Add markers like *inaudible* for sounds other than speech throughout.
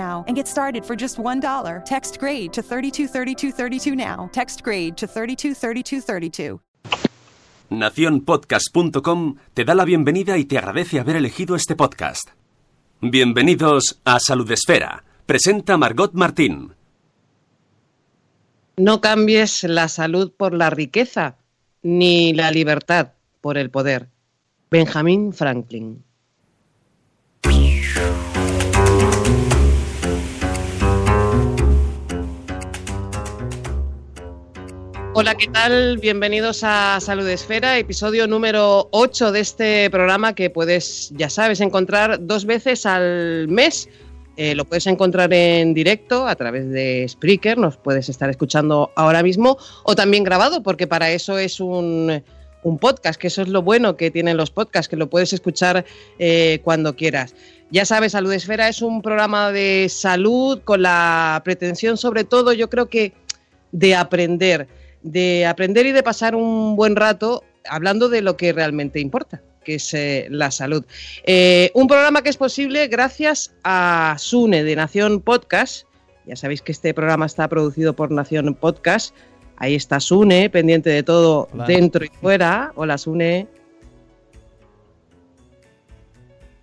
and get started for just $1. Text grade to 323232 now. Text grade to 323232. Naciónpodcast.com te da la bienvenida y te agradece haber elegido este podcast. Bienvenidos a Salud Esfera. Presenta Margot Martín. No cambies la salud por la riqueza, ni la libertad por el poder. Benjamin Franklin. Hola, ¿qué tal? Bienvenidos a Salud Esfera, episodio número 8 de este programa que puedes, ya sabes, encontrar dos veces al mes. Eh, lo puedes encontrar en directo a través de Spreaker, nos puedes estar escuchando ahora mismo, o también grabado, porque para eso es un, un podcast, que eso es lo bueno que tienen los podcasts, que lo puedes escuchar eh, cuando quieras. Ya sabes, Salud Esfera es un programa de salud con la pretensión, sobre todo, yo creo que de aprender, de aprender y de pasar un buen rato hablando de lo que realmente importa que es eh, la salud. Eh, un programa que es posible gracias a Sune de Nación Podcast. Ya sabéis que este programa está producido por Nación Podcast. Ahí está Sune, pendiente de todo Hola. dentro y fuera. Hola, Sune.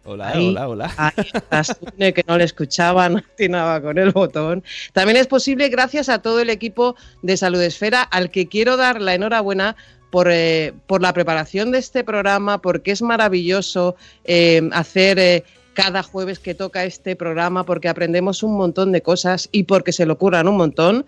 Hola, Ahí. hola, hola. Ahí está Sune, que no le escuchaba, *laughs* no atinaba con el botón. También es posible gracias a todo el equipo de Salud Esfera, al que quiero dar la enhorabuena por, eh, por la preparación de este programa, porque es maravilloso eh, hacer eh, cada jueves que toca este programa, porque aprendemos un montón de cosas y porque se le ocurran un montón.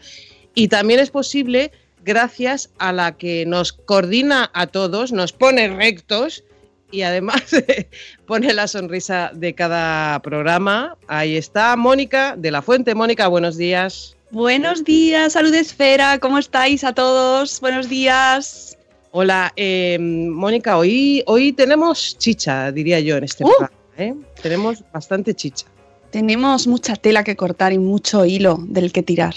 Y también es posible gracias a la que nos coordina a todos, nos pone rectos y además *laughs* pone la sonrisa de cada programa. Ahí está Mónica de la Fuente. Mónica, buenos días. Buenos días, Salud Esfera, ¿cómo estáis a todos? Buenos días. Hola, eh, Mónica, hoy, hoy tenemos chicha, diría yo, en este Uh. programa. ¿eh? Tenemos bastante chicha. Tenemos mucha tela que cortar y mucho hilo del que tirar.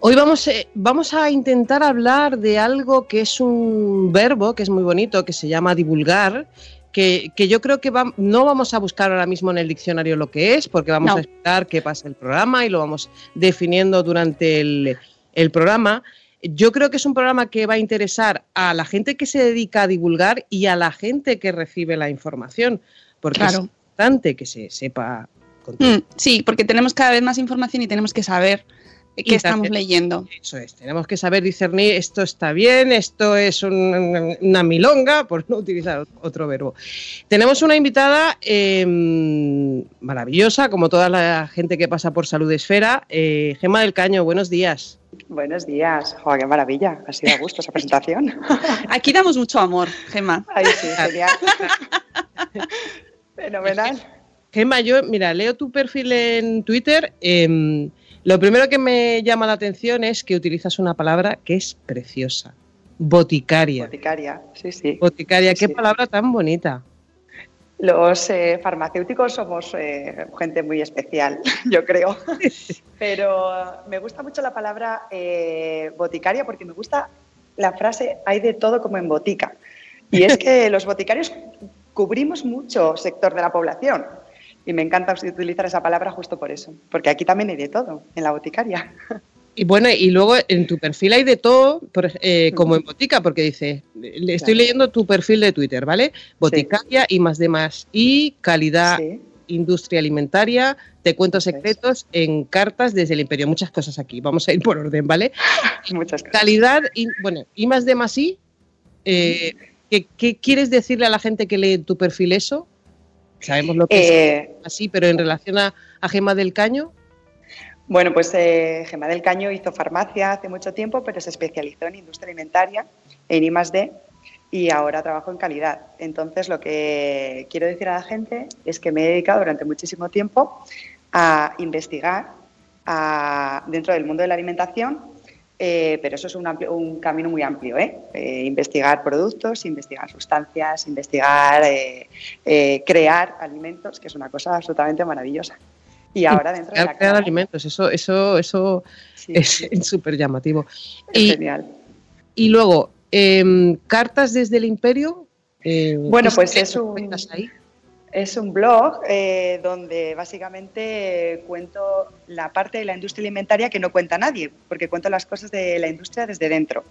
Hoy vamos, eh, vamos a intentar hablar de algo que es un verbo que es muy bonito, que se llama divulgar, que, que yo creo que va- no vamos a buscar ahora mismo en el diccionario lo que es, porque vamos No. a explicar qué pasa el programa y lo vamos definiendo durante el, el programa. Yo creo que es un programa que va a interesar a la gente que se dedica a divulgar y a la gente que recibe la información, porque es importante que se sepa. Mm, sí, porque tenemos cada vez más información y tenemos que saber Y qué estamos también- leyendo. Eso es, tenemos que saber discernir esto está bien, esto es un- una milonga, por no utilizar otro verbo. Tenemos una invitada eh, maravillosa, como toda la gente que pasa por Salud Esfera, eh, Gema del Caño, buenos días. Buenos días. Jo, qué maravilla. Ha sido a gusto esa presentación. *laughs* Aquí damos mucho amor, Gemma. Ay, sí, genial. *laughs* Fenomenal. Gema, yo, mira, leo tu perfil en Twitter. eh, lo primero que me llama la atención es que utilizas una palabra que es preciosa, boticaria. Boticaria, sí, sí. Boticaria, qué Sí. palabra tan bonita. Los eh, farmacéuticos somos eh, gente muy especial, *laughs* yo creo. *laughs* Pero me gusta mucho la palabra eh, boticaria porque me gusta la frase hay de todo como en botica. Y es que *laughs* los boticarios cubrimos mucho sector de la población. Y me encanta utilizar esa palabra justo por eso, porque aquí también hay de todo, en la boticaria. *laughs* Y bueno, y luego en tu perfil hay de todo, eh, como en Botica, porque dice, le estoy Claro. leyendo tu perfil de Twitter, ¿vale? Boticaria y más de más y calidad Sí, industria alimentaria, te cuento secretos en cartas desde el imperio, muchas cosas aquí, vamos a ir por orden, ¿vale? *laughs* muchas cosas. Calidad, y, bueno, y más de más y, eh, ¿qué, qué quieres decirle a la gente que lee tu perfil eso? Sabemos lo que es Eh, así, pero en relación a, a Gema del Caño, Bueno, pues eh, Gemma del Caño hizo farmacia hace mucho tiempo, pero se especializó en industria alimentaria, en I+D, y ahora trabajo en calidad. Entonces, lo que quiero decir a la gente es que me he dedicado durante muchísimo tiempo a investigar a- dentro del mundo de la alimentación, eh, pero eso es un, amplio- un camino muy amplio, ¿eh? Eh, investigar productos, investigar sustancias, investigar, eh, crear alimentos, que es una cosa absolutamente maravillosa. Y ahora dentro de la crear alimentos, eso, eso, eso sí, es sí, *laughs* súper llamativo. es Y, genial. y luego, em, cartas desde el imperio. Bueno, ¿qué pues es un- ahí? Es un blog eh, donde básicamente cuento la parte de la industria alimentaria que no cuenta nadie, porque cuento las cosas de la industria desde dentro.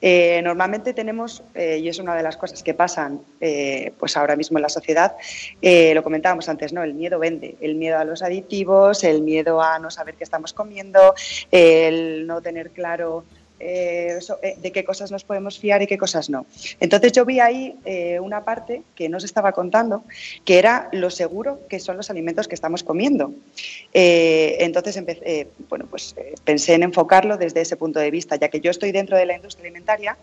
Eh, normalmente tenemos, eh, y es una de las cosas que pasan eh, pues ahora mismo en la sociedad, eh, lo comentábamos antes, ¿no? El miedo vende, el miedo a los aditivos, el miedo a no saber qué estamos comiendo, el no tener claro eh, eh, de qué cosas nos podemos fiar y qué cosas no. Entonces yo vi ahí eh, una parte que no se estaba contando, que era lo seguro que son los alimentos que estamos comiendo. Entonces empecé, bueno, pues, pensé en enfocarlo desde ese punto de vista, ya que yo estoy dentro de la industria alimentaria,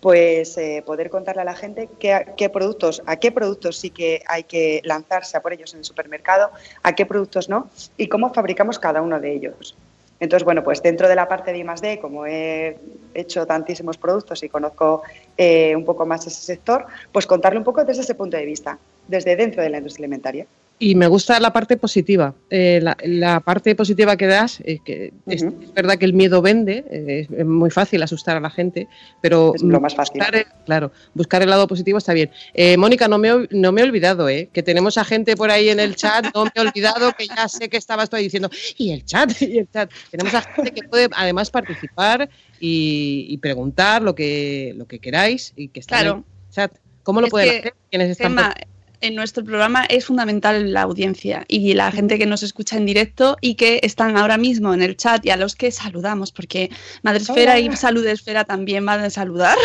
pues poder contarle a la gente qué, qué productos, a qué productos sí que hay que lanzarse a por ellos en el supermercado, a qué productos no, y cómo fabricamos cada uno de ellos. Entonces, bueno, pues dentro de la parte de I+D, como he hecho tantísimos productos y conozco eh, un poco más ese sector, pues contarle un poco desde ese punto de vista, desde dentro de la industria alimentaria. Y me gusta la parte positiva. Eh, la, la parte positiva que das, eh, que es, Ujú. es verdad que el miedo vende, eh, es muy fácil asustar a la gente, pero Es lo más fácil. buscar el- claro, buscar el lado positivo está bien. Eh, Mónica, no me, he- no me he olvidado, eh, que tenemos a gente por ahí en el chat, no me he olvidado, que ya sé que estabas tú ahí diciendo, y el chat, *laughs* y el chat. Tenemos a gente que puede además participar y, y preguntar lo que, lo que queráis y que está en Claro. el chat. ¿Cómo lo Es pueden que, hacer? Quienes están Gemma, en nuestro programa es fundamental la audiencia y la gente que nos escucha en directo y que están ahora mismo en el chat y a los que saludamos, porque Madresfera Hola. y Salud Esfera también van a saludar.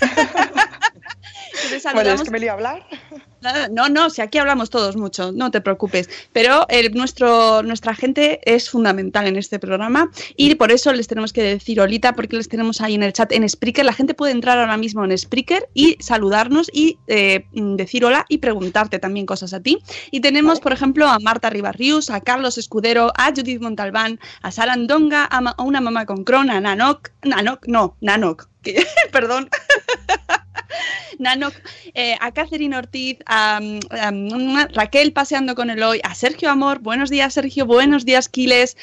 *laughs* Bueno, es que me lío a hablar. No, no, si aquí hablamos todos mucho, no te preocupes. Pero el- nuestro, nuestra gente es fundamental en este programa y por eso les tenemos que decir Olita, porque les tenemos ahí en el chat en Spreaker. La gente puede entrar ahora mismo en Spreaker y saludarnos y eh, decir hola y preguntarte también cosas a ti. Y tenemos, por ejemplo, a Marta Ribarrius, a Carlos Escudero, a Judith Montalbán, a Sara Ndonga, a, ma- a una mamá con Crohn, a Nanok, Nanok, no, Nanok, que- *laughs* perdón. *laughs* *laughs* Nanok, eh, a Catherine Ortiz, a, a, a Raquel paseando con Eloy, a Sergio Amor, buenos días Sergio, buenos días Quiles,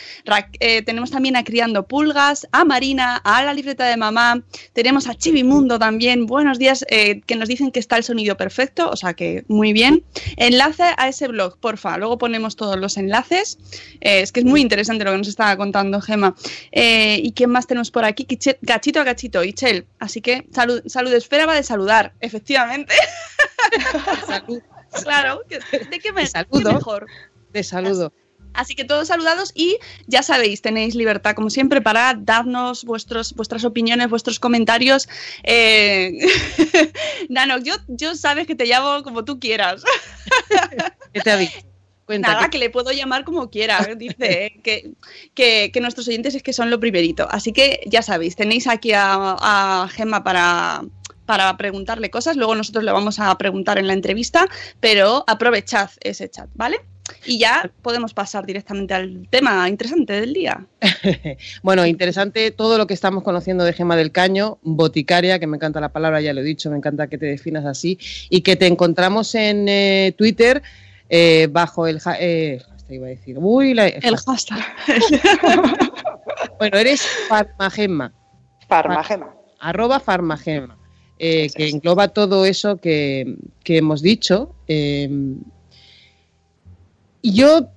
eh, tenemos también a Criando Pulgas, a Marina, a La Libreta de Mamá, tenemos a Chivimundo también, buenos días, eh, que nos dicen que está el sonido perfecto, o sea que muy bien. Enlace a ese blog, porfa, luego ponemos todos los enlaces, es que es muy interesante lo que nos estaba contando Gema. ¿Y quién más tenemos por aquí? Gachito a Gachito, Ichel. Así que salud, salud esfera va de saludar, efectivamente. *laughs* Salud. claro, ¿de qué, me, saludo. qué mejor? de saludo. Así que todos saludados y ya sabéis, tenéis libertad como siempre para darnos vuestros, vuestras opiniones, vuestros comentarios. Eh... *laughs* Nano, yo, yo sabes que te llamo como tú quieras. *laughs* ¿Qué te ha dicho? Cuenta. Nada, ¿qué- que le puedo llamar como quiera. Dice eh, que, que, que nuestros oyentes es que son lo primerito. Así que ya sabéis, tenéis aquí a, a Gemma para, para preguntarle cosas. Luego nosotros le vamos a preguntar en la entrevista, pero aprovechad ese chat, ¿vale? Y ya podemos pasar directamente al tema interesante del día. *laughs* Bueno, interesante todo lo que estamos conociendo de Gema del Caño, boticaria, que me encanta la palabra, ya lo he dicho, me encanta que te definas así, y que te encontramos en eh, Twitter eh, bajo el... ja- eh, hasta iba a decir, uy, la- El hashtag. *laughs* bueno, eres Farmagema. Farmagema. arroba farmagema, eh, que engloba todo eso que, que hemos dicho. eh, y yo,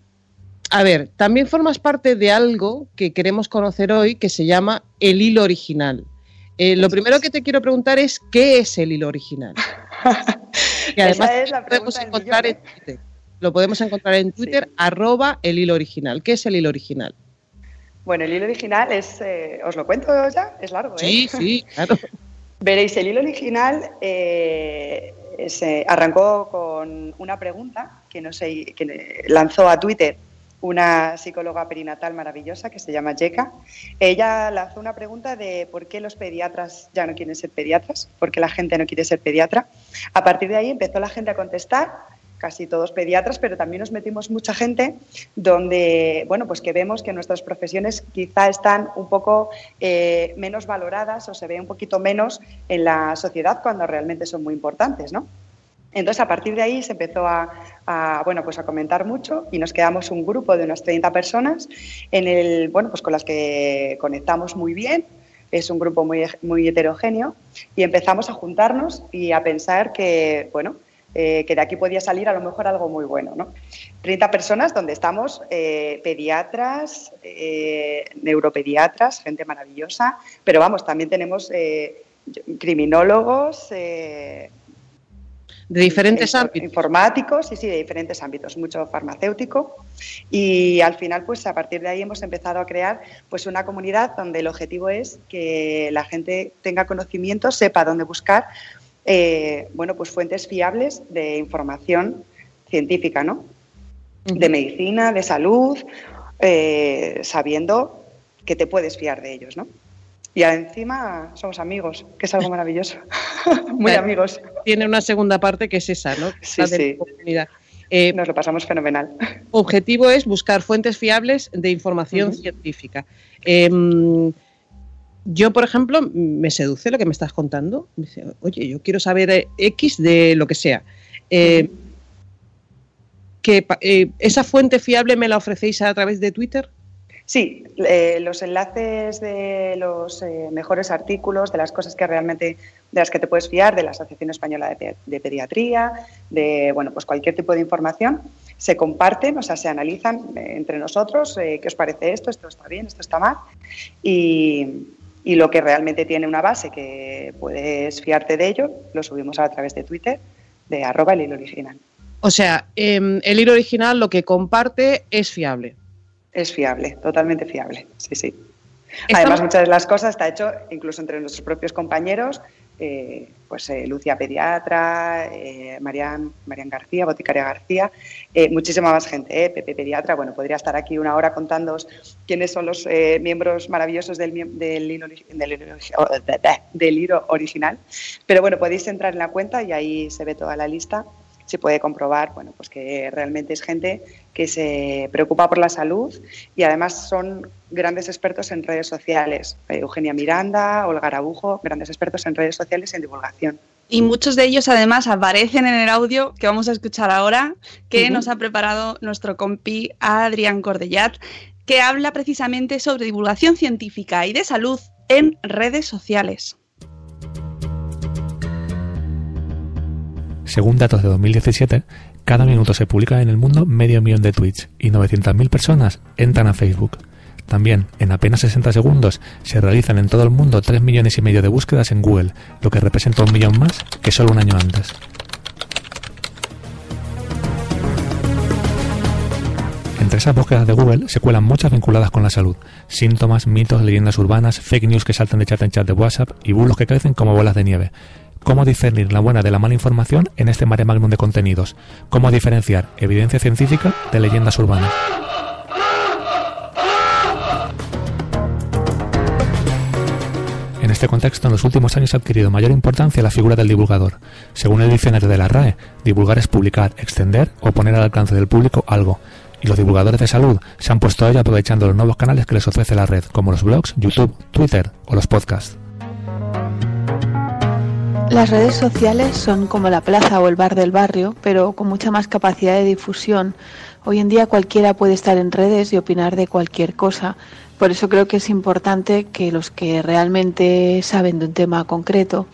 a ver, también formas parte de algo que queremos conocer hoy que se llama el hilo original. Eh, lo primero que te quiero preguntar es qué es el hilo original. *laughs* Que además Esa es la lo podemos encontrar en. Twitter. Lo podemos encontrar en Twitter, arroba el hilo original. ¿Qué es el hilo original? Bueno, el hilo original es, eh, os lo cuento ya, es largo, ¿eh? Sí, sí, claro. *laughs* Veréis, el hilo original eh, se arrancó con una pregunta que, no sé, que lanzó a Twitter una psicóloga perinatal maravillosa que se llama Yeka. Ella lanzó una pregunta de por qué los pediatras ya no quieren ser pediatras, por qué la gente no quiere ser pediatra. A partir de ahí empezó la gente a contestar, casi todos pediatras, pero también nos metimos mucha gente donde, bueno, pues que vemos que nuestras profesiones quizá están un poco eh, menos valoradas o se ve un poquito menos en la sociedad cuando realmente son muy importantes, ¿no? Entonces, a partir de ahí se empezó a, a, bueno, pues a comentar mucho y nos quedamos un grupo de unas 30 personas en el, bueno, pues con las que conectamos muy bien. Es un grupo muy, muy heterogéneo y empezamos a juntarnos y a pensar que, bueno, eh, que de aquí podía salir a lo mejor algo muy bueno. ¿no? 30 personas donde estamos eh, pediatras, eh, neuropediatras, gente maravillosa, pero vamos, también tenemos criminólogos, De diferentes ámbitos. Informáticos, sí, sí, de diferentes ámbitos, mucho farmacéutico. Y al final, pues a partir de ahí hemos empezado a crear pues una comunidad donde el objetivo es que la gente tenga conocimiento, sepa dónde buscar, eh, bueno, pues fuentes fiables de información científica, ¿no? De medicina, de salud, eh, sabiendo que te puedes fiar de ellos, ¿no? Y encima somos amigos, que es algo maravilloso. *laughs* Muy Claro. amigos. Tiene una segunda parte que es esa, ¿no? Sí, la sí. Eh, Nos lo pasamos fenomenal. objetivo es buscar fuentes fiables de información científica. Em, yo, por ejemplo, me seduce lo que me estás contando. Me dice, Oye, yo quiero saber eh, X de lo que sea. Eh, que, eh, ¿Esa fuente fiable me la ofrecéis a través de Twitter? Sí, los enlaces de los mejores artículos, de las cosas que realmente, de las que te puedes fiar, de la Asociación Española de, Pe- de Pediatría, de bueno, pues cualquier tipo de información, se comparten, o sea, se analizan entre nosotros, qué os parece esto, esto está bien, esto está mal, y, y lo que realmente tiene una base que puedes fiarte de ello, lo subimos a través de Twitter, de arroba el hilo original. O sea, em, el hilo original lo que comparte es fiable. Es fiable, totalmente fiable, sí, sí. Además, muchas de las cosas está hecho incluso entre nuestros propios compañeros, eh, pues eh, Lucia Pediatra, eh, Marian, Marian García, Boticaria García, eh, muchísima más gente, Pepe Pediatra. Bueno, podría estar aquí una hora contándoos quiénes son los miembros maravillosos del, del, oh, de- de- del hilo original. Pero bueno, podéis entrar en la cuenta y ahí se ve toda la lista. Se puede comprobar bueno, pues que realmente es gente que se preocupa por la salud y además son grandes expertos en redes sociales. Eh, Eugenia Miranda, Olga Arabujo, grandes expertos en redes sociales y en divulgación. Y muchos de ellos además aparecen en el audio que vamos a escuchar ahora, que nos ha preparado nuestro compi Adrián Cordellat, que habla precisamente sobre divulgación científica y de salud en redes sociales. Según datos de 2017, cada minuto se publica en el mundo medio millón de tweets y 900.000 personas entran a Facebook. También, en apenas 60 segundos, se realizan en todo el mundo 3 millones y medio de búsquedas en Google, lo que representa un millón más que solo un año antes. Entre esas búsquedas de Google se cuelan muchas vinculadas con la salud. Síntomas, mitos, leyendas urbanas, fake news que saltan de chat en chat de WhatsApp y bulos que crecen como bolas de nieve. ¿Cómo discernir la buena de la mala información en este mare magnum de contenidos? ¿Cómo diferenciar evidencia científica de leyendas urbanas? En este contexto, en los últimos años ha adquirido mayor importancia la figura del divulgador. Según el diccionario de la RAE, divulgar es publicar, extender o poner al alcance del público algo. Y los divulgadores de salud se han puesto a ello aprovechando los nuevos canales que les ofrece la red, como los blogs, YouTube, Twitter o los podcasts. Las redes sociales son como la plaza o el bar del barrio, pero con mucha más capacidad de difusión. Hoy en día cualquiera puede estar en redes y opinar de cualquier cosa. Por eso creo que es importante que los que realmente saben de un tema concreto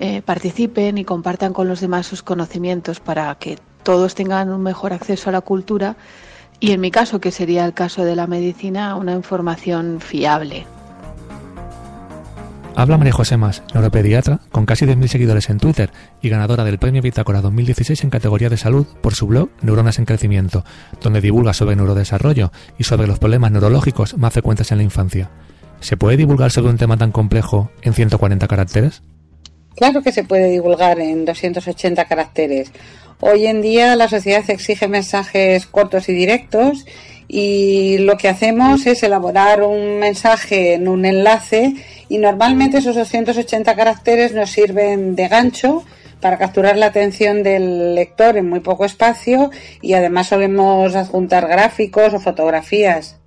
eh, participen y compartan con los demás sus conocimientos para que todos tengan un mejor acceso a la cultura y en mi caso, que sería el caso de la medicina, una información fiable. Habla María José Más, neuropediatra, con casi 10.000 seguidores en Twitter y ganadora del Premio Bitácora 2016 en categoría de salud por su blog Neuronas en Crecimiento, donde divulga sobre neurodesarrollo y sobre los problemas neurológicos más frecuentes en la infancia. ¿Se puede divulgar sobre un tema tan complejo en 140 caracteres? Claro que se puede divulgar en 280 caracteres. Hoy en día la sociedad exige mensajes cortos y directos y lo que hacemos es elaborar un mensaje en un enlace y normalmente esos 280 caracteres nos sirven de gancho para capturar la atención del lector en muy poco espacio y además solemos adjuntar gráficos o fotografías.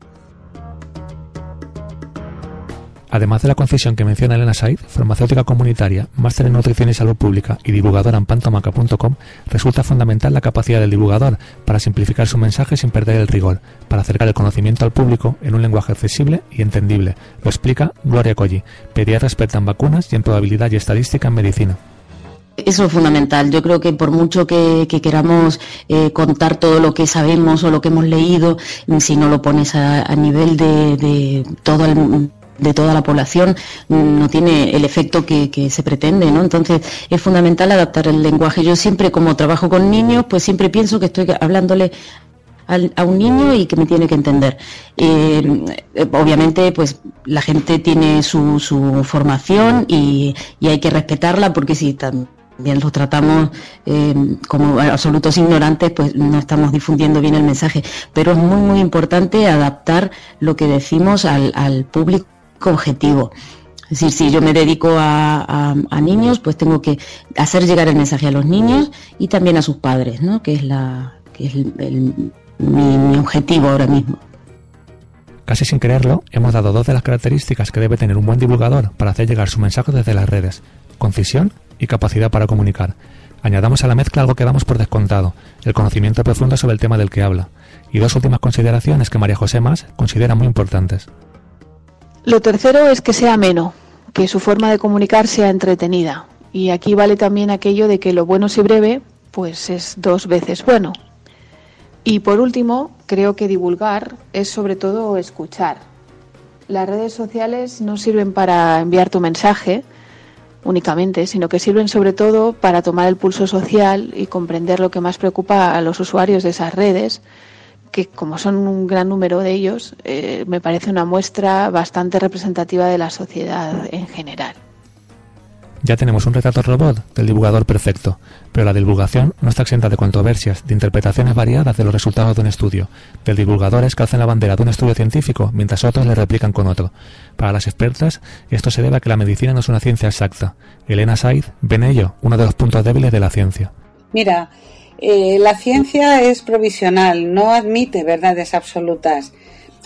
Además de la concesión que menciona Elena Said, farmacéutica comunitaria, máster en nutrición y salud pública y divulgadora en pantomaca.com, resulta fundamental la capacidad del divulgador para simplificar su mensaje sin perder el rigor, para acercar el conocimiento al público en un lenguaje accesible y entendible. Lo explica Gloria Colli, pediatra experta en vacunas y en probabilidad y estadística en medicina. Eso es fundamental. Yo creo que por mucho que, queramos eh, contar todo lo que sabemos o lo que hemos leído, si no lo pones a, nivel de, de todo el de toda la población no tiene el efecto que, se pretende, ¿no? Entonces es fundamental adaptar el lenguaje. Yo siempre, como trabajo con niños, pues siempre pienso que estoy hablándole a un niño y que me tiene que entender. Eh, obviamente, pues la gente tiene su, formación y, hay que respetarla porque si también los tratamos eh, como absolutos ignorantes, pues no estamos difundiendo bien el mensaje. Pero es muy, muy importante adaptar lo que decimos al público objetivo. Es decir, si yo me dedico a, niños, pues tengo que hacer llegar el mensaje a los niños y también a sus padres, ¿no? que es, la, que es mi, objetivo ahora mismo. Casi sin quererlo, hemos dado dos de las características que debe tener un buen divulgador para hacer llegar su mensaje desde las redes, concisión y capacidad para comunicar. Añadamos a la mezcla algo que damos por descontado, el conocimiento profundo sobre el tema del que habla, y dos últimas consideraciones que María José Más considera muy importantes. Lo tercero es que sea ameno, que su forma de comunicar sea entretenida. Y aquí vale también aquello de que lo bueno si breve, pues es dos veces bueno. Y por último, creo que divulgar es sobre todo escuchar. Las redes sociales no sirven para enviar tu mensaje únicamente, sino que sirven sobre todo para tomar el pulso social y comprender lo que más preocupa a los usuarios de esas redes que como son un gran número de ellos, eh, me parece una muestra bastante representativa de la sociedad en general. Ya tenemos un retrato robot del divulgador perfecto, pero la divulgación no está exenta de controversias, de interpretaciones variadas de los resultados de un estudio, del divulgadores que hacen la bandera de un estudio científico mientras otros le replican con otro. Para las expertas, esto se debe a que la medicina no es una ciencia exacta. Elena Said ve en ello uno de los puntos débiles de la ciencia. Mira, eh, la ciencia es provisional, no admite verdades absolutas.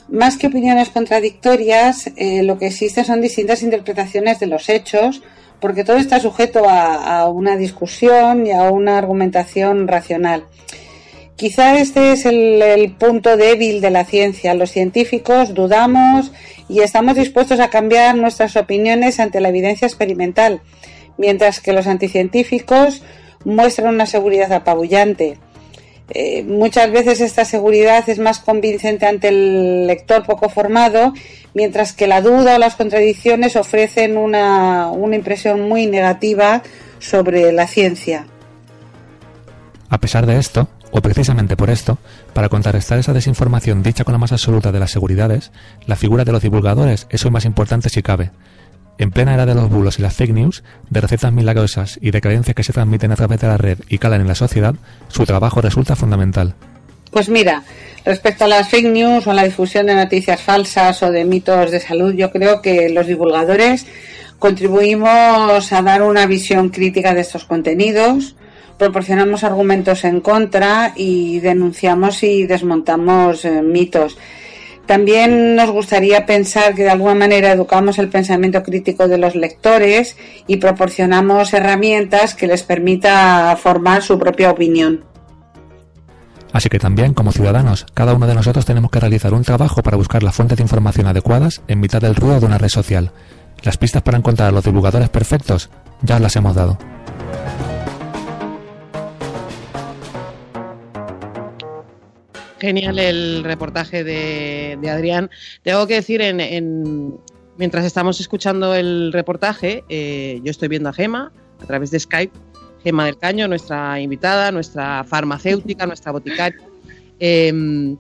Más que opiniones contradictorias, eh, lo que existe son distintas interpretaciones de los hechos, porque todo está sujeto a, una discusión y a una argumentación racional. Quizá este es el, punto débil de la ciencia. Los científicos dudamos y estamos dispuestos a cambiar nuestras opiniones ante la evidencia experimental, mientras que los anticientíficos muestran una seguridad apabullante. Eh, muchas veces esta seguridad es más convincente ante el lector poco formado, mientras que la duda o las contradicciones ofrecen una, una impresión muy negativa sobre la ciencia. A pesar de esto, o precisamente por esto, para contrarrestar esa desinformación dicha con la más absoluta de las seguridades, la figura de los divulgadores es hoy más importante si cabe, en plena era de los bulos y las fake news, de recetas milagrosas y de creencias que se transmiten a través de la red y calan en la sociedad, su trabajo resulta fundamental. Pues mira, respecto a las fake news o a la difusión de noticias falsas o de mitos de salud, yo creo que los divulgadores contribuimos a dar una visión crítica de estos contenidos, proporcionamos argumentos en contra y denunciamos y desmontamos eh, mitos. También nos gustaría pensar que de alguna manera educamos el pensamiento crítico de los lectores y proporcionamos herramientas que les permita formar su propia opinión. Así que también, como ciudadanos, cada uno de nosotros tenemos que realizar un trabajo para buscar las fuentes de información adecuadas en mitad del ruido de una red social. Las pistas para encontrar a los divulgadores perfectos ya las hemos dado. Genial el reportaje de, Adrián. Tengo que decir, en, en- mientras estamos escuchando el reportaje, eh, yo estoy viendo a Gema a través de Skype, Gema del Caño, nuestra invitada, nuestra farmacéutica, nuestra boticaria. Eh,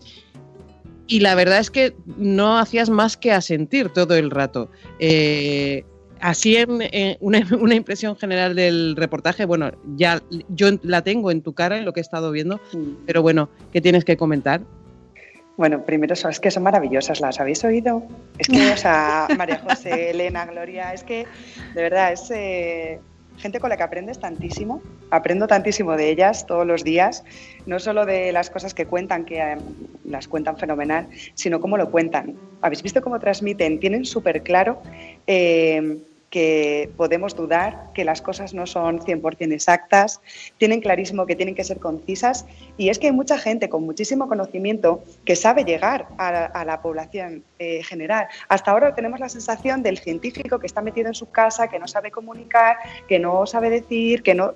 y la verdad es que no hacías más que asentir todo el rato. Eh, así en, en una, *laughs* una impresión general del reportaje, bueno, ya yo la tengo en tu cara en lo que he estado viendo, pero bueno, ¿qué tienes que comentar? Bueno, primero es que son maravillosas, ¿las habéis oído? Es que, o sea, *laughs* María José, Elena, Gloria, es que de verdad es eh, gente con la que aprendes tantísimo, aprendo tantísimo de ellas todos los días, no solo de las cosas que cuentan, que eh, las cuentan fenomenal, sino cómo lo cuentan. ¿Habéis visto cómo transmiten? Tienen súper claro eh, que podemos dudar, que las cosas no son 100% exactas, tienen clarísimo que tienen que ser concisas y es que hay mucha gente con muchísimo conocimiento que sabe llegar a, la- a la población eh, general. Hasta ahora tenemos la sensación del científico que está metido en su casa, que no sabe comunicar, que no sabe decir, que no...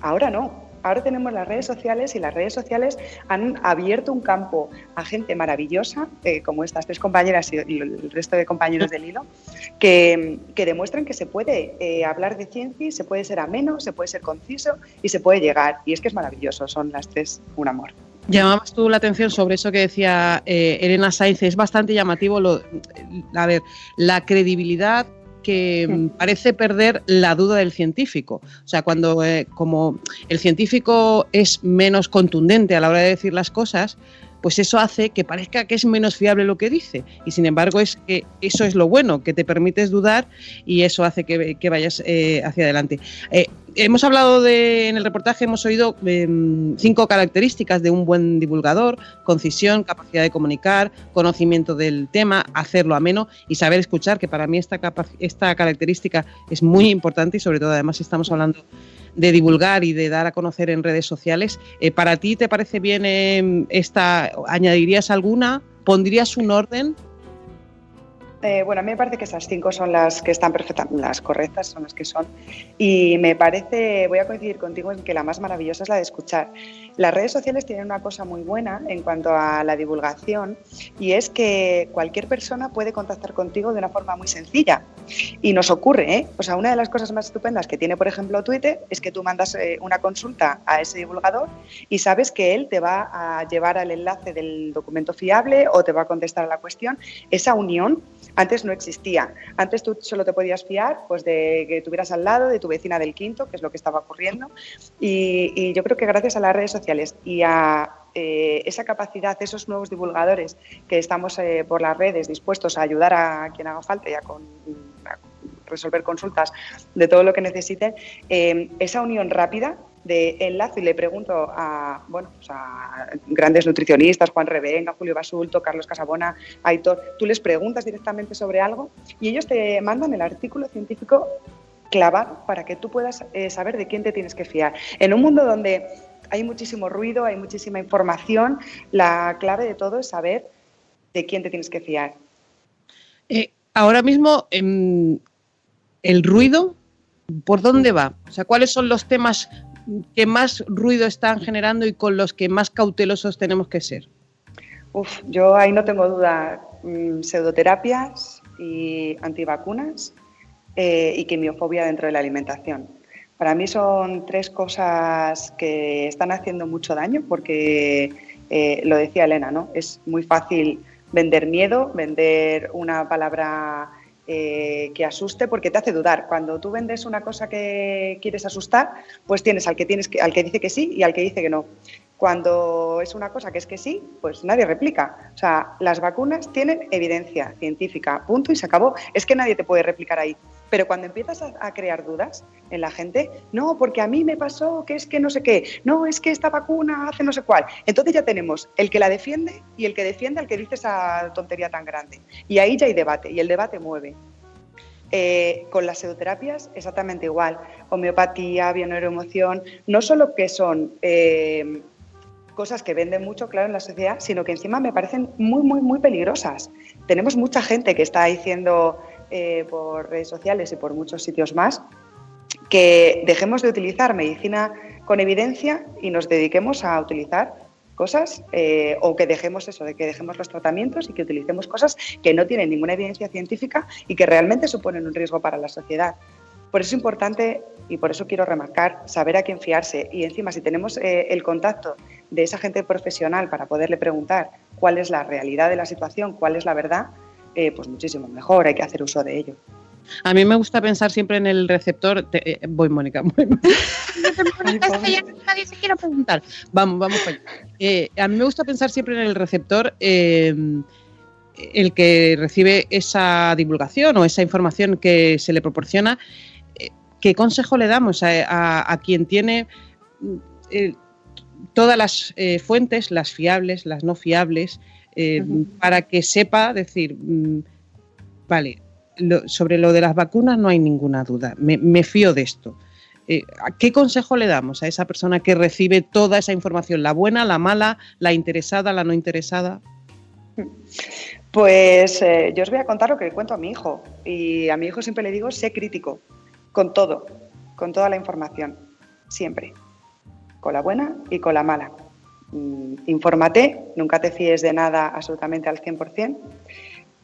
Ahora no. Ahora tenemos las redes sociales y las redes sociales han abierto un campo a gente maravillosa, eh, como estas tres compañeras y el resto de compañeros del hilo, que, que demuestran que se puede eh, hablar de ciencia, se puede ser ameno, se puede ser conciso y se puede llegar. Y es que es maravilloso, son las tres un amor. Llamabas tú la atención sobre eso que decía eh, Elena Sainz. Es bastante llamativo lo, a ver, la credibilidad que mm, parece perder la duda del científico. O sea, cuando eh, como el científico es menos contundente a la hora de decir las cosas, pues eso hace que parezca que es menos fiable lo que dice. Y sin embargo, es que eso es lo bueno, que te permites dudar y eso hace que, que vayas eh, hacia adelante. Eh, hemos hablado de, en el reportaje, hemos oído eh, cinco características de un buen divulgador: concisión, capacidad de comunicar, conocimiento del tema, hacerlo ameno y saber escuchar, que para mí esta, esta característica es muy importante y sobre todo además estamos hablando de divulgar y de dar a conocer en redes sociales. Eh, ¿Para ti te parece bien eh, esta? ¿Añadirías alguna? ¿Pondrías un orden? Eh, bueno, a mí me parece que esas cinco son las que están perfectas, las correctas son las que son. Y me parece, voy a coincidir contigo en que la más maravillosa es la de escuchar. Las redes sociales tienen una cosa muy buena en cuanto a la divulgación y es que cualquier persona puede contactar contigo de una forma muy sencilla. Y nos ocurre, ¿eh? O sea, una de las cosas más estupendas que tiene, por ejemplo, Twitter es que tú mandas eh, una consulta a ese divulgador y sabes que él te va a llevar al enlace del documento fiable o te va a contestar a la cuestión. Esa unión antes no existía. Antes tú solo te podías fiar pues, de que tuvieras al lado de tu vecina del quinto, que es lo que estaba ocurriendo. Y, yo creo que gracias a las redes sociales y a eh, esa capacidad, esos nuevos divulgadores que estamos eh, por las redes dispuestos a ayudar a quien haga falta y a resolver consultas de todo lo que necesiten, eh, esa unión rápida de enlazo y le pregunto a, bueno, pues a grandes nutricionistas, Juan Revenga, Julio Basulto, Carlos Casabona, Aitor, tú les preguntas directamente sobre algo y ellos te mandan el artículo científico clavado para que tú puedas eh, saber de quién te tienes que fiar. En un mundo donde hay muchísimo ruido, hay muchísima información, la clave de todo es saber de quién te tienes que fiar. Eh, ahora mismo, em, el ruido, ¿por dónde va? O sea, ¿cuáles son los temas que más ruido están generando y con los que más cautelosos tenemos que ser? Uf, yo ahí no tengo duda. Mm, pseudoterapias y antivacunas eh, y quimiofobia dentro de la alimentación. Para mí son tres cosas que están haciendo mucho daño porque, eh, lo decía Elena, ¿no? es muy fácil vender miedo, vender una palabra eh, que asuste porque te hace dudar. Cuando tú vendes una cosa que quieres asustar, pues tienes al que, tienes que, al que dice que sí y al que dice que no. Cuando es una cosa que es que sí, pues nadie replica. O sea, las vacunas tienen evidencia científica, punto y se acabó. Es que nadie te puede replicar ahí. Pero cuando empiezas a, crear dudas en la gente, no, porque a mí me pasó que es que no sé qué, no, es que esta vacuna hace no sé cuál. Entonces ya tenemos el que la defiende y el que defiende al que dice esa tontería tan grande. Y ahí ya hay debate y el debate mueve. Eh, con las pseudoterapias exactamente igual. Homeopatía, bioneuroemoción, no solo que son eh, cosas que venden mucho, claro, en la sociedad, sino que encima me parecen muy, muy, muy peligrosas. Tenemos mucha gente que está diciendo eh, por redes sociales y por muchos sitios más que dejemos de utilizar medicina con evidencia y nos dediquemos a utilizar cosas eh, o que dejemos eso, de que dejemos los tratamientos y que utilicemos cosas que no tienen ninguna evidencia científica y que realmente suponen un riesgo para la sociedad. Por eso es importante y por eso quiero remarcar saber a quién fiarse y encima si tenemos eh, el contacto de esa gente profesional para poderle preguntar cuál es la realidad de la situación, cuál es la verdad, eh, pues muchísimo mejor, hay que hacer uso de ello. A mí me gusta pensar siempre en el receptor. Te, eh, voy, Mónica. Voy, nadie se quiere preguntar. Vamos, vamos. Eh, a mí me gusta pensar siempre en el receptor. Eh, el que recibe esa divulgación o esa información que se le proporciona, ¿qué consejo le damos a, a, a quien tiene eh, todas las eh, fuentes, las fiables, las no fiables, uh -huh. para que sepa decir, mm, vale, lo, sobre lo de las vacunas no hay ninguna duda, me, me fío de esto. Eh, ¿Qué consejo le damos a esa persona que recibe toda esa información, la buena, la mala, la interesada, la no interesada? Pues eh, yo os voy a contar lo que le cuento a mi hijo. Y a mi hijo siempre le digo, sé crítico, con todo, con toda la información, siempre. Con la buena y con la mala. Mm, infórmate, nunca te fíes de nada absolutamente al 100%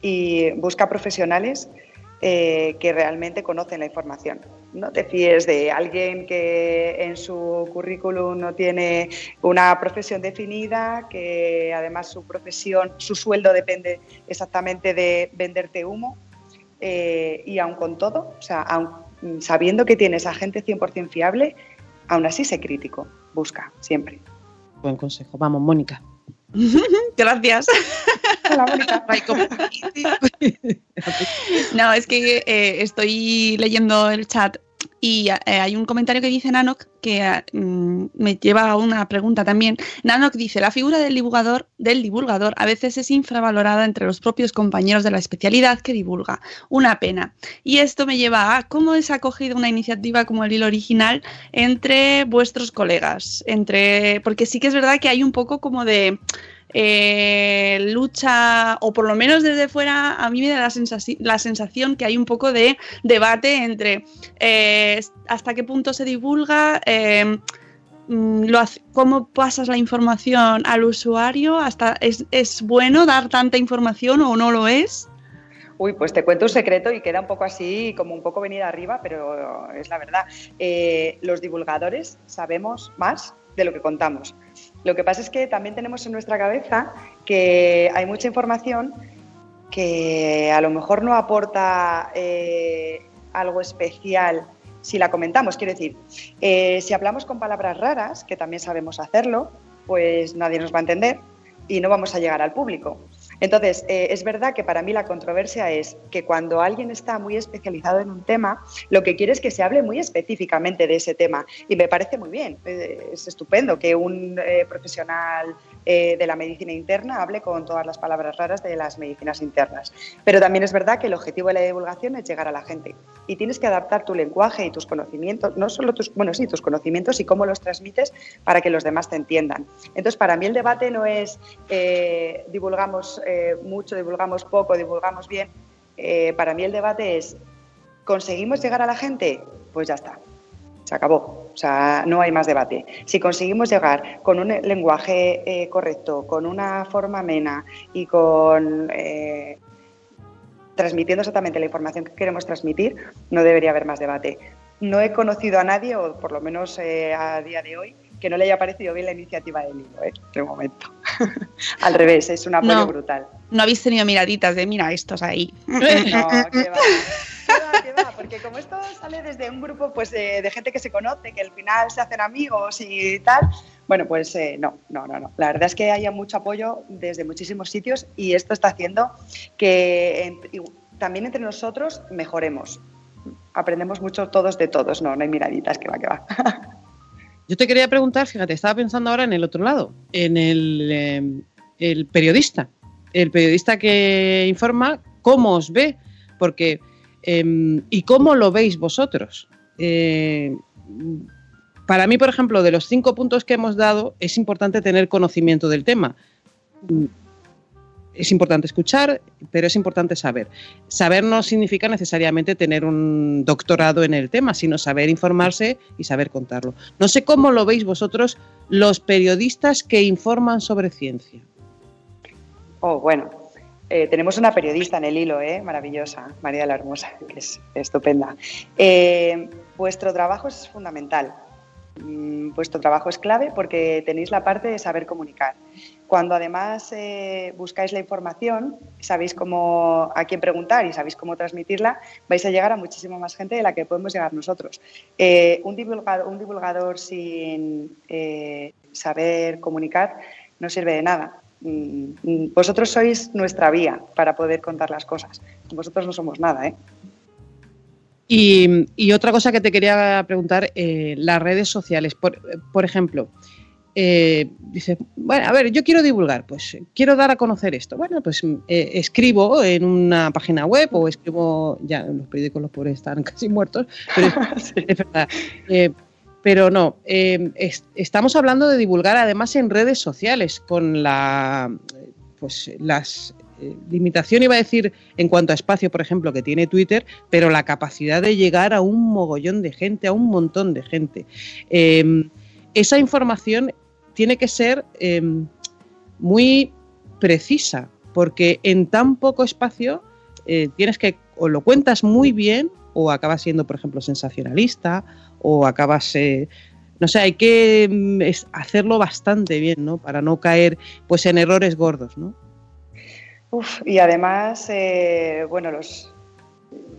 y busca profesionales eh, que realmente conocen la información. No te fíes de alguien que en su currículum no tiene una profesión definida, que además su profesión, su sueldo depende exactamente de venderte humo. Eh, y aun con todo, o sea, aun, sabiendo que tienes a gente 100% fiable, aún así sé crítico. Busca, siempre. Buen consejo. Vamos, Mónica. *laughs* Gracias. Hola, Mónica. *laughs* *laughs* no, es que eh, estoy leyendo el chat y eh, hay un comentario que dice Nanok que mm, me lleva a una pregunta también. Nanok dice, la figura del divulgador, del divulgador a veces es infravalorada entre los propios compañeros de la especialidad que divulga. Una pena. Y esto me lleva a cómo es acogida una iniciativa como el hilo original entre vuestros colegas. Entre, porque sí que es verdad que hay un poco como de eh, lucha, o por lo menos desde fuera, a mí me da la, sensaci la sensación que hay un poco de debate entre eh, hasta qué punto se divulga, eh, hace, cómo pasas la información al usuario, hasta es, es bueno dar tanta información o no lo es. Uy, pues te cuento un secreto y queda un poco así, como un poco venida arriba, pero es la verdad. Eh, los divulgadores sabemos más de lo que contamos. Lo que pasa es que también tenemos en nuestra cabeza que hay mucha información que a lo mejor no aporta eh, algo especial si la comentamos. Quiero decir, eh, si hablamos con palabras raras, que también sabemos hacerlo, pues nadie nos va a entender y no vamos a llegar al público. Entonces, eh, es verdad que para mí la controversia es que cuando alguien está muy especializado en un tema, lo que quiere es que se hable muy específicamente de ese tema. Y me parece muy bien, eh, es estupendo que un eh, profesional eh, de la medicina interna hable con todas las palabras raras de las medicinas internas. Pero también es verdad que el objetivo de la divulgación es llegar a la gente. Y tienes que adaptar tu lenguaje y tus conocimientos, no solo tus, bueno, sí, tus conocimientos y cómo los transmites para que los demás te entiendan. Entonces, para mí el debate no es eh, divulgamos eh, mucho, divulgamos poco, divulgamos bien. Para mí el debate es, ¿conseguimos llegar a la gente? Pues ya está, se acabó. O sea, no hay más debate. Si conseguimos llegar con un lenguaje eh, correcto, con una forma amena y con eh, transmitiendo exactamente la información que queremos transmitir, no debería haber más debate. No he conocido a nadie, o por lo menos eh, a día de hoy, que no le haya parecido bien la iniciativa del libro, ¿eh? de momento. *laughs* Al revés, es un apoyo no, brutal. No habéis tenido miraditas de, mira, estos ahí. *laughs* no, qué va. *laughs* Qué va, qué va, porque como esto sale desde un grupo pues, de, de, gente que se conoce, que al final se hacen amigos y tal, bueno, pues eh, no, no, no, no. La verdad es que haya mucho apoyo desde muchísimos sitios y esto está haciendo que en, también entre nosotros mejoremos. aprendemos mucho todos de todos, no, no hay miraditas, que va, que va. Yo te quería preguntar, fíjate, estaba pensando ahora en el otro lado, en el, el periodista. El periodista que informa cómo os ve, porque em, y cómo lo veis vosotros. Eh, para mí, por ejemplo, de los cinco puntos que hemos dado, es importante tener conocimiento del tema. Es importante escuchar, pero es importante saber. Saber no significa necesariamente tener un doctorado en el tema, sino saber informarse y saber contarlo. No sé cómo lo veis vosotros los periodistas que informan sobre ciencia. Oh, bueno, eh, tenemos una periodista en el hilo, ¿eh? maravillosa, María la Hermosa, que es estupenda. Eh, vuestro trabajo es fundamental. Mm, vuestro trabajo es clave porque tenéis la parte de saber comunicar. Cuando además eh, buscáis la información, sabéis cómo a quién preguntar y sabéis cómo transmitirla, vais a llegar a muchísima más gente de la que podemos llegar nosotros. un, divulgador, un divulgador sin saber comunicar no sirve de nada Mm, vosotros sois nuestra vía para poder contar las cosas. Vosotros no somos nada, ¿eh? Y, otra cosa que te quería preguntar, eh, las redes sociales, por, ejemplo, eh, dice, bueno, a ver, yo quiero divulgar, pues quiero dar a conocer esto. Bueno, pues eh, escribo en una página web o escribo, ya los periódicos los pobres están *laughs* casi muertos, pero es, *laughs* verdad. Pero no, em, estamos hablando de divulgar además en redes sociales con la, pues las eh, limitación iba a decir en cuanto a espacio, por ejemplo, que tiene Twitter, pero la capacidad de llegar a un mogollón de gente, a un montón de gente. Em, esa información tiene que ser em, muy precisa, porque en tan poco espacio eh, tienes que o lo cuentas muy bien o acabas siendo, por ejemplo, sensacionalista o acabas... Eh, no sé, hay que mm, hacerlo bastante bien, ¿no? Para no caer pues en errores gordos, ¿no? Y además, eh, bueno, los,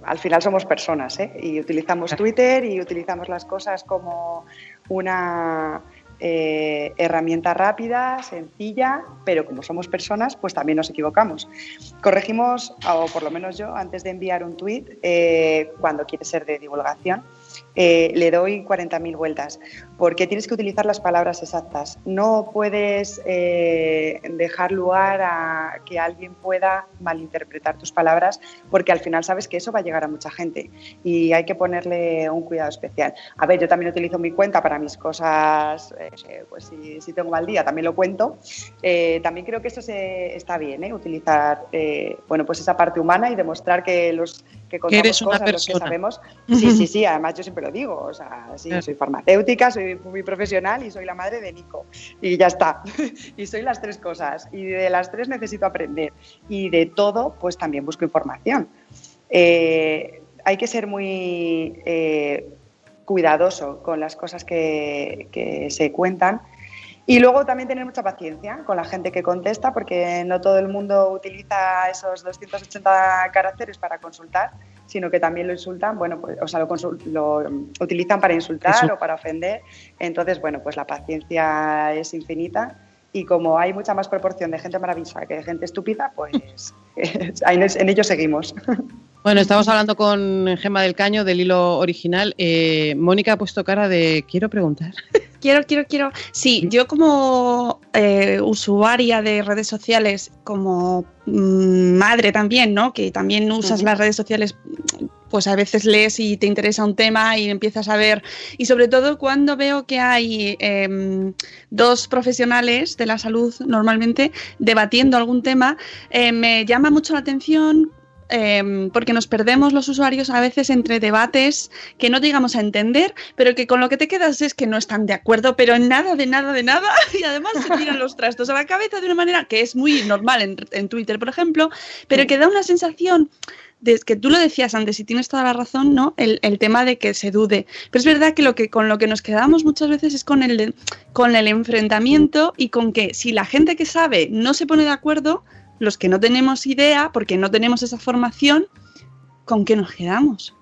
al final somos personas, ¿eh? Y utilizamos Twitter y utilizamos las cosas como una eh, herramienta rápida, sencilla, pero como somos personas, pues también nos equivocamos. Corregimos, o por lo menos yo, antes de enviar un tweet, cuando quiere ser de divulgación, eh, le doy 40.000 vueltas, porque tienes que utilizar las palabras exactas. No puedes eh, dejar lugar a que alguien pueda malinterpretar tus palabras, porque al final sabes que eso va a llegar a mucha gente y hay que ponerle un cuidado especial. A ver, yo también utilizo mi cuenta para mis cosas, eh, pues si, si, tengo mal día también lo cuento. también creo que eso se, está bien, utilizar bueno, pues esa parte humana y demostrar que los que contamos cosas, los que sabemos. *laughs* Sí, sí, sí, además yo siempre lo digo, o sea, sí, soy farmacéutica, soy muy profesional y soy la madre de Nico. Y ya está. *laughs* y soy las tres cosas. Y de las tres necesito aprender. Y de todo, pues también busco información. Eh, hay que ser muy eh, cuidadoso con las cosas que, que se cuentan y luego también tener mucha paciencia con la gente que contesta, porque no todo el mundo utiliza esos 280 caracteres para consultar, sino que también lo insultan, bueno, pues, o sea, lo, utilizan para insultar o para ofender. Entonces, bueno, pues la paciencia es infinita y como hay mucha más proporción de gente maravillosa que de gente estúpida, pues *laughs* en ello seguimos. *laughs* Bueno, estamos hablando con Gema del Caño del hilo original. Eh, Mónica ha puesto cara de quiero preguntar. *laughs* Quiero, quiero, quiero. Sí, yo como eh, usuaria de redes sociales, como mm, madre también, ¿no? Que también usas las redes sociales, pues a veces lees y te interesa un tema y empiezas a ver. Y sobre todo cuando veo que hay em, dos profesionales de la salud normalmente debatiendo algún tema, eh, me llama mucho la atención Em, porque nos perdemos los usuarios a veces entre debates que no llegamos a entender, pero que con lo que te quedas es que no están de acuerdo, pero en nada, de nada, de nada, *laughs* y además se tiran los trastos a la cabeza de una manera que es muy normal en, Twitter, por ejemplo, pero que da una sensación de que tú lo decías antes y tienes toda la razón, ¿no? El, tema de que se dude. Pero es verdad que, lo que con lo que nos quedamos muchas veces es con el, con el enfrentamiento y con que si la gente que sabe no se pone de acuerdo, los que no tenemos idea, porque no tenemos esa formación, ¿con qué nos quedamos?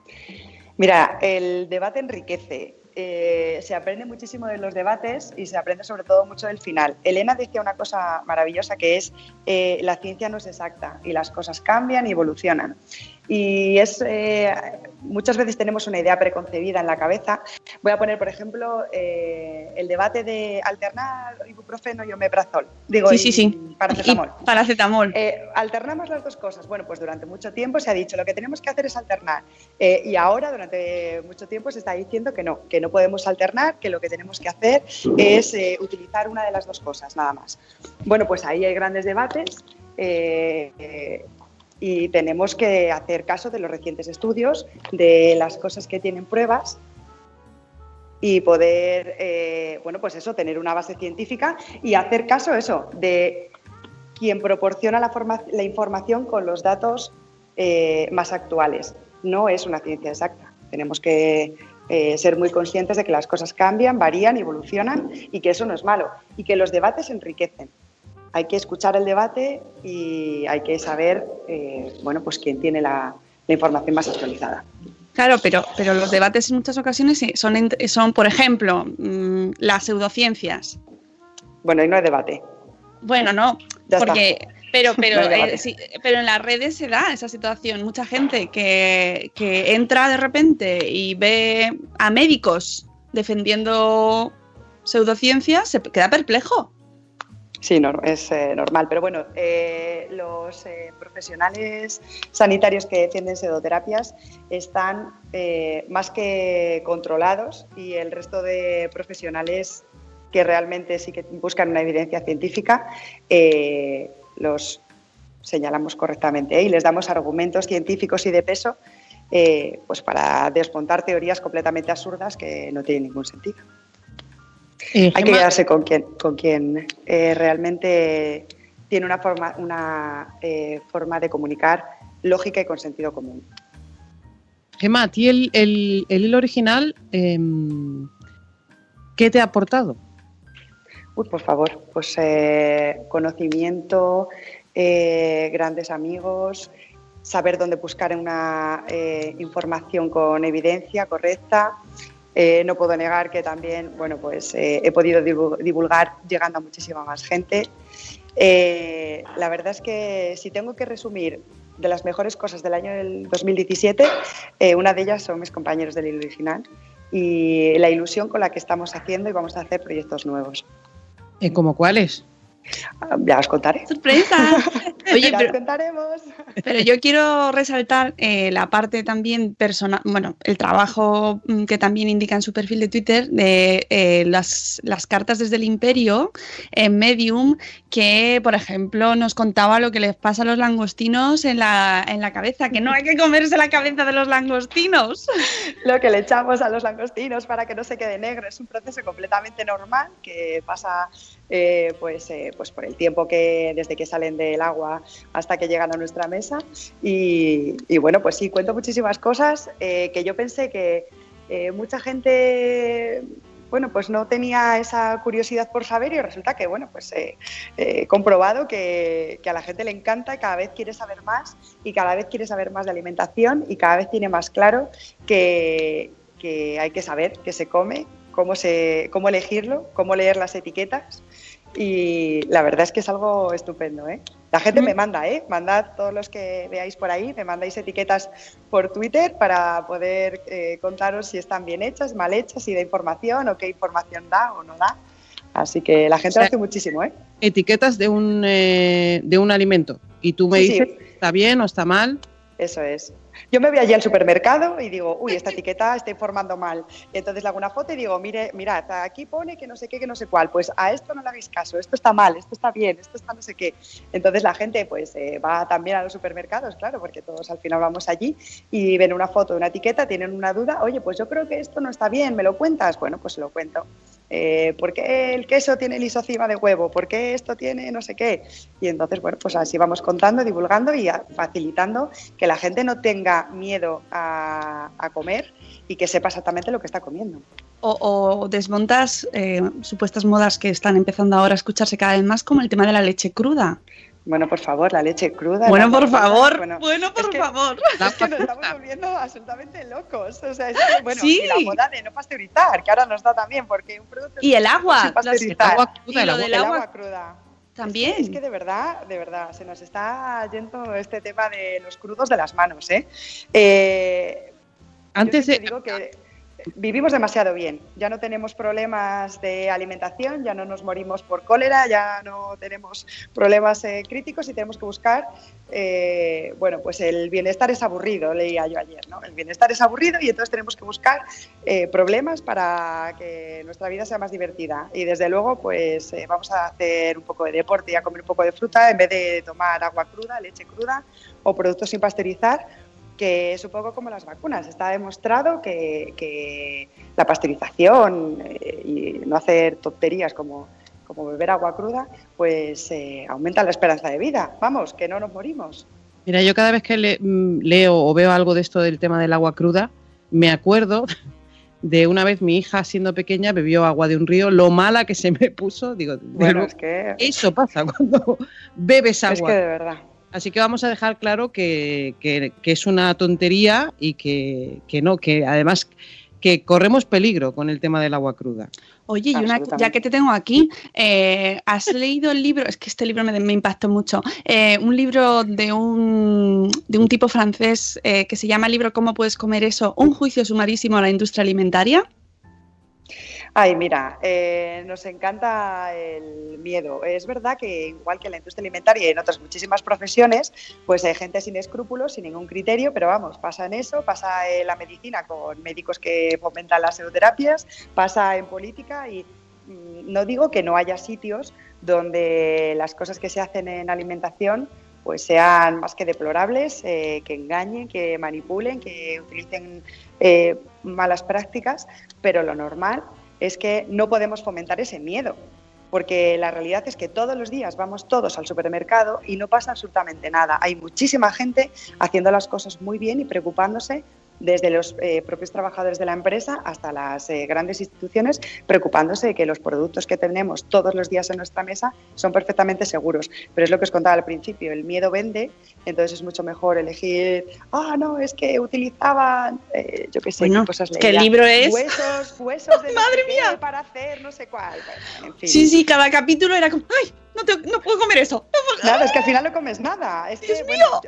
Mira, el debate enriquece. Eh, se aprende muchísimo de los debates y se aprende sobre todo mucho del final. Elena decía una cosa maravillosa que es eh, la ciencia no es exacta y las cosas cambian y evolucionan. Y es, eh, muchas veces tenemos una idea preconcebida en la cabeza. Voy a poner, por ejemplo, eh, el debate de alternar ibuprofeno y omeprazol. Digo, Sí, sí, sí. Paracetamol. Y paracetamol. Eh, alternamos las dos cosas. Bueno, pues durante mucho tiempo se ha dicho lo que tenemos que hacer es alternar. Eh, y ahora, durante mucho tiempo, se está diciendo que no, que no podemos alternar, que lo que tenemos que hacer es eh, utilizar una de las dos cosas, nada más. Bueno, pues ahí hay grandes debates. eh, eh, y tenemos que hacer caso de los recientes estudios, de las cosas que tienen pruebas y poder, eh, bueno, pues eso, tener una base científica y hacer caso eso de quien proporciona la, forma- la información con los datos eh, más actuales. No es una ciencia exacta. Tenemos que eh, ser muy conscientes de que las cosas cambian, varían, evolucionan y que eso no es malo y que los debates enriquecen. Hay que escuchar el debate y hay que saber, eh, bueno, pues quién tiene la- la información más actualizada. Claro, pero, pero los debates en muchas ocasiones son, son por ejemplo, mm, las pseudociencias. Bueno, y no hay debate. Bueno, no, Ya porque, pero, *laughs* pero, No eh, sí, pero en las redes se da esa situación. Mucha gente que, que entra de repente y ve a médicos defendiendo pseudociencias, se queda perplejo. Sí, no, es eh, normal. Pero bueno, eh, los eh, profesionales sanitarios que defienden pseudoterapias están eh, más que controlados y el resto de profesionales que realmente sí que buscan una evidencia científica los señalamos correctamente y les damos argumentos científicos y de peso pues para desmontar teorías completamente absurdas que no tienen ningún sentido. Eh, Hay que quedarse con quien, con quien eh, realmente tiene una forma, una, eh, forma de comunicar lógica y con sentido común. Gemma, a ti el, el- el hilo original, em, ¿qué te ha aportado? Uy, por favor, pues conocimiento, grandes amigos, saber dónde buscar una información con evidencia correcta. Eh, no puedo negar que también, bueno, pues eh, he podido divu- divulgar llegando a muchísima más gente. Eh, la verdad es que si tengo que resumir de las mejores cosas del año del 2017, eh, una de ellas son mis compañeros del original y la ilusión con la que estamos haciendo y vamos a hacer proyectos nuevos. ¿Como cuáles? Ya os contaré. ¡Sorpresa! *laughs* Oye, pero, contaremos. pero yo quiero resaltar eh, la parte también personal, bueno, el trabajo mm, que también indica en su perfil de Twitter de eh, las, las cartas desde el imperio en Medium, que por ejemplo nos contaba lo que les pasa a los langostinos en la, en la cabeza, que no hay que comerse la cabeza de los langostinos. Lo que le echamos a los langostinos para que no se quede negro es un proceso completamente normal que pasa eh, pues, eh, pues por el tiempo que desde que salen del agua hasta que llegan a nuestra mesa. Y, bueno, pues sí, cuento muchísimas cosas eh, que yo pensé que eh, mucha gente bueno, pues no tenía esa curiosidad por saber y resulta que, bueno, pues eh, he comprobado que, que a la gente le encanta y cada vez quiere saber más y cada vez quiere saber más de alimentación y cada vez tiene más claro que, que hay que saber qué se come, cómo, se, cómo elegirlo, cómo leer las etiquetas y la verdad es que es algo estupendo, ¿eh? La gente me manda, ¿eh? Mandad todos los que veáis por ahí, me mandáis etiquetas por Twitter para poder eh, contaros si están bien hechas, mal hechas, si da información o qué información da o no da. Así que la gente O sea, lo hace muchísimo, ¿eh? Etiquetas de un, eh, de un alimento y tú me Sí, sí. dices está bien o está mal. Eso es. Yo me voy allí al supermercado y digo, uy, esta *laughs* etiqueta está informando mal. Y entonces le hago una foto y digo, mire, mirad, aquí pone que no sé qué, que no sé cuál. Pues a esto no le hagáis caso, esto está mal, esto está bien, esto está no sé qué. Entonces la gente pues eh, va también a los supermercados, claro, porque todos al final vamos allí y ven una foto de una etiqueta, tienen una duda, oye, pues yo creo que esto no está bien, ¿me lo cuentas? Bueno, pues se lo cuento. Eh, ¿Por qué el queso tiene lisocima de huevo? ¿Por qué esto tiene no sé qué? Y entonces, bueno, pues así vamos contando, divulgando y facilitando que la gente no tenga miedo a, a comer y que sepa exactamente lo que está comiendo. O, o desmontas eh, supuestas modas que están empezando ahora a escucharse cada vez más, como el tema de la leche cruda. Bueno, por favor, la leche cruda. Bueno, por favor, bueno, bueno, por *laughs* es que- favor. Es que nos estamos volviendo absolutamente locos. O sea, es que, bueno, Sí. y la moda de no pasteurizar, que ahora nos da también, porque un producto Y el agua, sin pasteurizar. las- el agua cruda, Y el lo agua- del el agua, agua- cruda. También. Es que de verdad, de verdad, se nos está yendo este tema de los crudos de las manos, ¿eh? eh Antes digo que vivimos demasiado bien. Ya no tenemos problemas de alimentación, ya no nos morimos por cólera, ya no tenemos problemas eh, críticos y tenemos que buscar, eh, bueno, pues el bienestar es aburrido, leía yo ayer, ¿no? El bienestar es aburrido y entonces tenemos que buscar eh, problemas para que nuestra vida sea más divertida. Y desde luego, pues vamos a hacer un poco de deporte y a comer un poco de fruta en vez de tomar agua cruda, leche cruda o productos sin pasteurizar que es un poco como las vacunas. Está demostrado que, la pasteurización eh, y no hacer tonterías como, como beber agua cruda, pues eh, aumenta la esperanza de vida. Vamos, que no nos morimos. Mira, yo cada vez que mm, leo o veo algo de esto del tema del agua cruda, me acuerdo *laughs* de una vez mi hija siendo pequeña bebió agua de un río, lo mala que se me puso, digo, bueno, es que eso pasa cuando *laughs* bebes agua. Es que de verdad. Así que vamos a dejar claro que, es una tontería y que, no, que además que corremos peligro con el tema del agua cruda. Oye, ya que te tengo aquí, eh, ¿has leído el libro? Es que este libro me, impactó mucho. Eh, un libro de un, de un tipo francés eh, que se llama el libro ¿Cómo puedes comer eso? Un juicio sumarísimo a la industria alimentaria. Ay, mira, eh, nos encanta el miedo. Es verdad que igual que en la industria alimentaria y en otras muchísimas profesiones, pues hay gente sin escrúpulos, sin ningún criterio, pero vamos, pasa en eso, pasa en la medicina con médicos que fomentan las pseudoterapias, pasa en política y mm, no digo que no haya sitios donde las cosas que se hacen en alimentación pues sean más que deplorables, eh, que engañen, que manipulen, que utilicen eh, malas prácticas, pero lo normal es que no podemos fomentar ese miedo, porque la realidad es que todos los días vamos todos al supermercado y no pasa absolutamente nada. Hay muchísima gente haciendo las cosas muy bien y preocupándose desde los eh, propios trabajadores de la empresa hasta las eh, grandes instituciones, preocupándose de que los productos que tenemos todos los días en nuestra mesa son perfectamente seguros. Pero es lo que os contaba al principio, el miedo vende, entonces es mucho mejor elegir, ah, no, es que utilizaban, eh, yo qué sé, cosas que el libro es... Huesos, huesos de *laughs* ¡Madre mía! para hacer no sé cuál. Sí, sí, cada capítulo era como, ¡ay! No, no puedo comer eso. No es que al final no comes nada. Es Dios que, mío.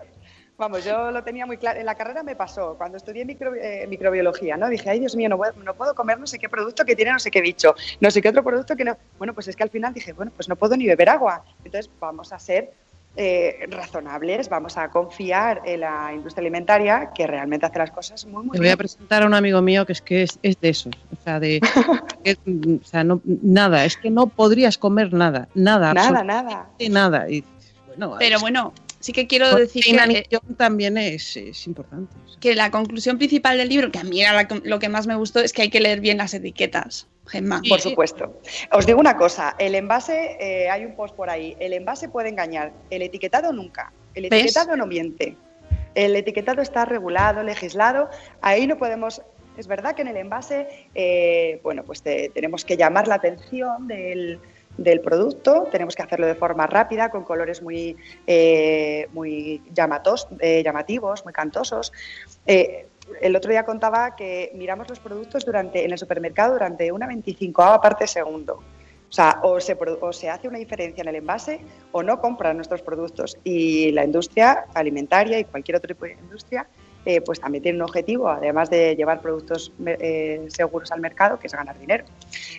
Vamos, yo lo tenía muy claro. En la carrera me pasó, cuando estudié eh, microbiología, ¿no? Dije, ay, Dios mío, no, no, puedo comer no sé qué producto que tiene no sé qué bicho, no sé qué otro producto que no. Bueno, pues es que al final dije, bueno, pues no puedo ni beber agua. Entonces, vamos a ser eh, razonables, vamos a confiar en la industria alimentaria que realmente hace las cosas muy, muy Te voy a presentar a un amigo mío que es que es, de esos. O sea, de. *laughs* o sea, no, nada, es que no podrías comer nada, nada. Nada, nada. Nada. Y, bueno, Pero bueno, sí que quiero decir que también es, importante. Que la conclusión principal del libro, que a mí era lo que más me gustó, es que hay que leer bien las etiquetas. Gemma. Por supuesto. Os digo una cosa, el envase, eh, hay un post por ahí, el envase puede engañar, el etiquetado nunca, el etiquetado no miente. El etiquetado está regulado, legislado, ahí no podemos es verdad que en el envase, eh, bueno, pues tenemos que llamar la atención del, del producto. Tenemos que hacerlo de forma rápida, con colores muy, eh, muy llamatos, eh, llamativos, muy cantosos. Eh, el otro día contaba que miramos los productos durante, en el supermercado durante una 25 parte segundo. O sea, o se, o se, hace una diferencia en el envase o no compran nuestros productos. Y la industria alimentaria y cualquier otro tipo de industria eh, pues también tiene un objetivo, además de llevar productos eh, seguros al mercado, que es ganar dinero.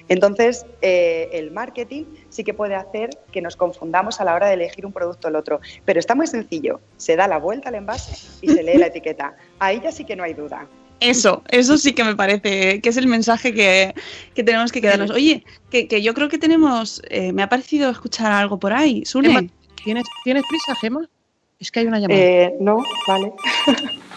Entonces, eh, el marketing sí que puede hacer que nos confundamos a la hora de elegir un producto o el otro, pero está muy sencillo, se da la vuelta al envase y se lee la etiqueta. Ahí ya sí que no hay duda. Eso, eso sí que me parece que es el mensaje que, tenemos que quedarnos. Oye, que, yo creo que tenemos, me ha parecido escuchar algo por ahí. ¿tienes, ¿tienes prisa, Gema? Es que hay una llamada. no, vale. *laughs*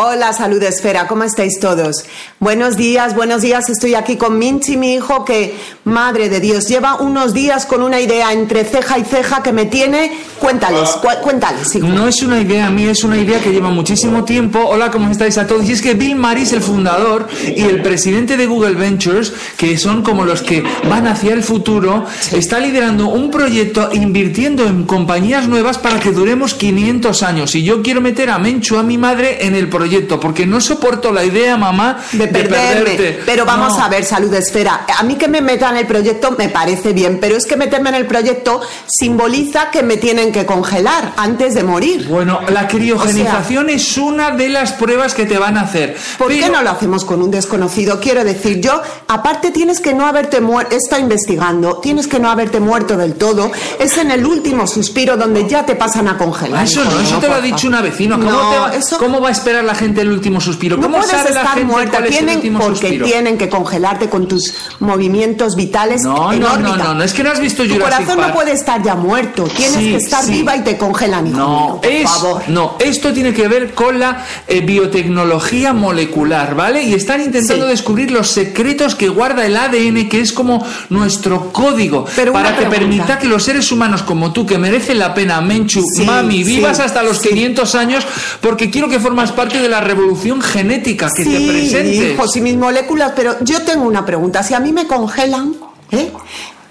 Hola, Salud Esfera, ¿cómo estáis todos? Buenos días, buenos días. Estoy aquí con Minchi, mi hijo, que, madre de Dios, lleva unos días con una idea entre ceja y ceja que me tiene. Cuéntales, cuéntales, hijo. No es una idea mía, es una idea que lleva muchísimo tiempo. Hola, ¿cómo estáis a todos? Y es que Bill Maris, el fundador y el presidente de Google Ventures, que son como los que van hacia el futuro, está liderando un proyecto invirtiendo en compañías nuevas para que duremos 500 años. Y yo quiero meter a Menchu, a mi madre, en el proyecto proyecto, porque no soporto la idea, mamá, de, perderme. perderte. Pero vamos No. a ver, Salud Esfera. A mí que me metan en el proyecto me parece bien, pero es que meterme en el proyecto simboliza que me tienen que congelar antes de morir. Bueno, la criogenización es una de las pruebas que te van a hacer. ¿Por qué no lo hacemos con un desconocido? Quiero decir, yo, aparte tienes que no haberte muerto, está investigando, tienes que no haberte muerto del todo. Es en el último suspiro donde ya te pasan a congelar. Eso no, eso te lo ha dicho una vecina. ¿Cómo, No, te va, eso- ¿Cómo va a esperar la gente el último suspiro? No ¿Cómo puedes sabe la estar gente muerta, cuál es el tienen, último porque suspiro? tienen que congelarte con tus movimientos vitales No, en no, no, órbita. no, no, es que no has visto Tu Jurassic corazón Park. no puede estar ya muerto, tienes Sí, que estar sí. viva y te congelan, hijo mío, No, por favor. no, esto tiene que ver con la eh, biotecnología molecular, ¿vale? Y están intentando Sí. descubrir los secretos que guarda el ADN, que es como nuestro código, Pero para que pregunta. permita que los seres humanos como tú, que merecen la pena, Menchu, mami, vivas hasta los 500 años, porque quiero que formas parte de la revolución genética, que te sí, presentes. hijos y mis moléculas, pero yo tengo una pregunta. Si a mí me congelan, ¿eh?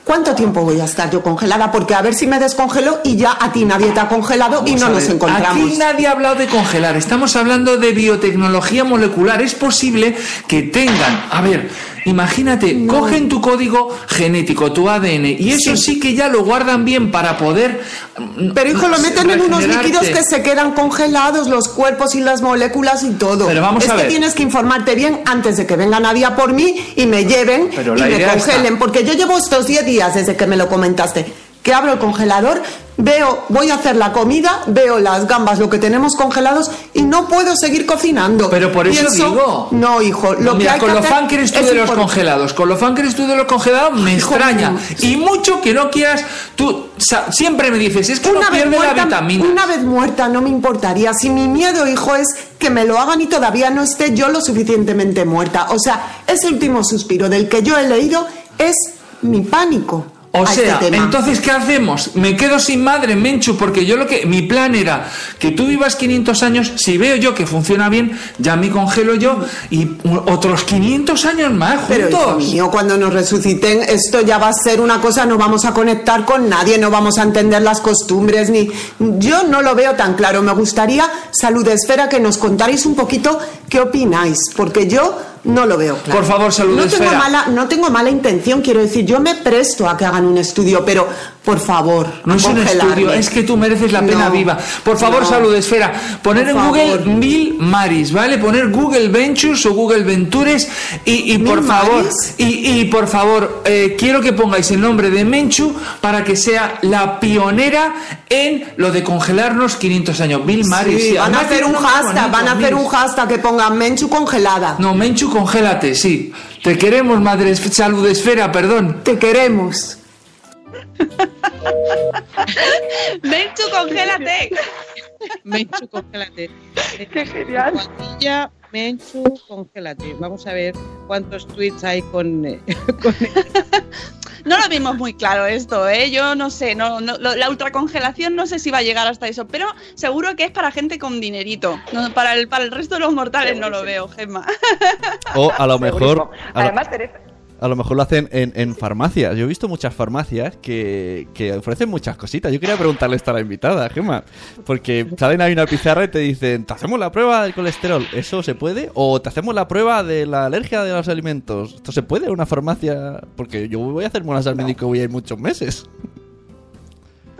¿Cuánto tiempo voy a estar yo congelada? Porque a ver si me descongelo y ya a ti nadie te ha congelado y Vamos no a nos encontramos. Aquí nadie ha hablado de congelar, estamos hablando de biotecnología molecular. Es posible que tengan, a ver, imagínate, cogen tu código genético, tu ADN, y eso sí, que ya lo guardan bien para poder. mm, Pero hijo, lo meten en unos líquidos que se quedan congelados, los cuerpos y las moléculas y todo. Pero vamos es a que ver. tienes que informarte bien antes de que venga nadie a por mí y me lleven Pero y me congelen. está. Porque yo llevo estos 10 días desde que me lo comentaste. Que abro el congelador, veo, voy a hacer la comida, veo las gambas, lo que tenemos congelados y no puedo seguir cocinando. Pero por eso Pienso, digo. No, hijo, lo No, que hay con que lo fan que eres tú de los congelados, con lo fan que eres tú de los congelados, me Hijo extraña. mío. Y mucho que no quieras, tú siempre me dices, es que no Una vez, pierde la muerta, vitamina. una vez muerta no me importaría. Si mi miedo, hijo, es que me lo hagan y todavía no esté yo lo suficientemente muerta. O sea, ese último suspiro del que yo he leído es mi pánico. O a sea, este tema. entonces, ¿qué hacemos? Me quedo sin madre, Menchu, porque yo lo que. Mi plan era que tú vivas 500 años, si veo yo que funciona bien, ya me congelo yo y otros 500 años más Pero hijo juntos. mío, cuando nos resuciten, esto ya va a ser una cosa, no vamos a conectar con nadie, no vamos a entender las costumbres, ni. Yo no lo veo tan claro. Me gustaría, Salud Esfera, que nos contarais un poquito qué opináis, porque yo no lo veo claro. Por favor, Salud no tengo Esfera. mala No tengo mala intención, quiero decir, yo me presto a que hagan un estudio, pero por favor, No es un estudio, es que tú mereces la pena No, viva. Por favor, no. salud esfera. Poner en Google. Bill Maris, ¿vale? Poner Google Ventures o Google Ventures y, y por favor, y, y por favor, eh, quiero que pongáis el nombre de Menchu para que sea la pionera en lo de congelarnos 500 años. Bill Maris. Sí, van a hacer un hashtag, bonito, van a hacer un hashtag que ponga Menchu congelada. No, Menchu, congélate, sí. Te queremos, madre salud esfera, perdón. Te queremos. *laughs* Menchu, congélate. Menchu, congélate. Qué genial. Guatilla, Menchu, congélate. Vamos a ver cuántos tweets hay con, eh, *laughs* No lo vimos muy claro esto, ¿eh? Yo no sé, no, no- lo- la ultracongelación no sé si va a llegar hasta eso, pero seguro que es para gente con dinerito. No, para, el, para el resto de los mortales no lo veo, Gemma. O a lo mejor. Segurísimo. A lo, Además, Teresa, a lo mejor lo hacen en, en farmacias. Yo he visto muchas farmacias que, que ofrecen muchas cositas. Yo quería preguntarle esto a la invitada, Gemma. Porque salen ahí una pizarra y te dicen: ¿Te hacemos la prueba del colesterol? ¿Eso se puede? ¿O te hacemos la prueba de la alergia de los alimentos? ¿Esto se puede en una farmacia? Porque yo voy a hacer monas al médico voy a muchos meses.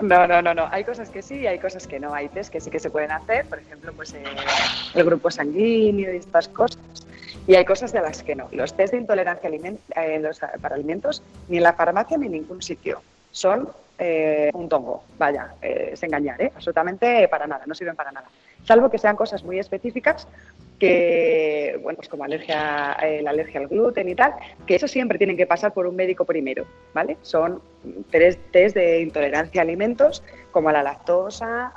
No, no, no, no. Hay cosas que sí y hay cosas que no. Hay test que sí que se pueden hacer, por ejemplo, pues eh, el grupo sanguíneo y estas cosas. Y hay cosas de las que no. Los test de intolerancia eh, para alimentos ni en la farmacia ni en ningún sitio. Son eh, un tongo. Vaya, eh, es engañar, ¿eh? Absolutamente para nada, no sirven para nada. Salvo que sean cosas muy específicas que, bueno, pues como alergia, la alergia al gluten y tal, que eso siempre tienen que pasar por un médico primero, ¿vale? Son tres test de intolerancia a alimentos, como a la lactosa,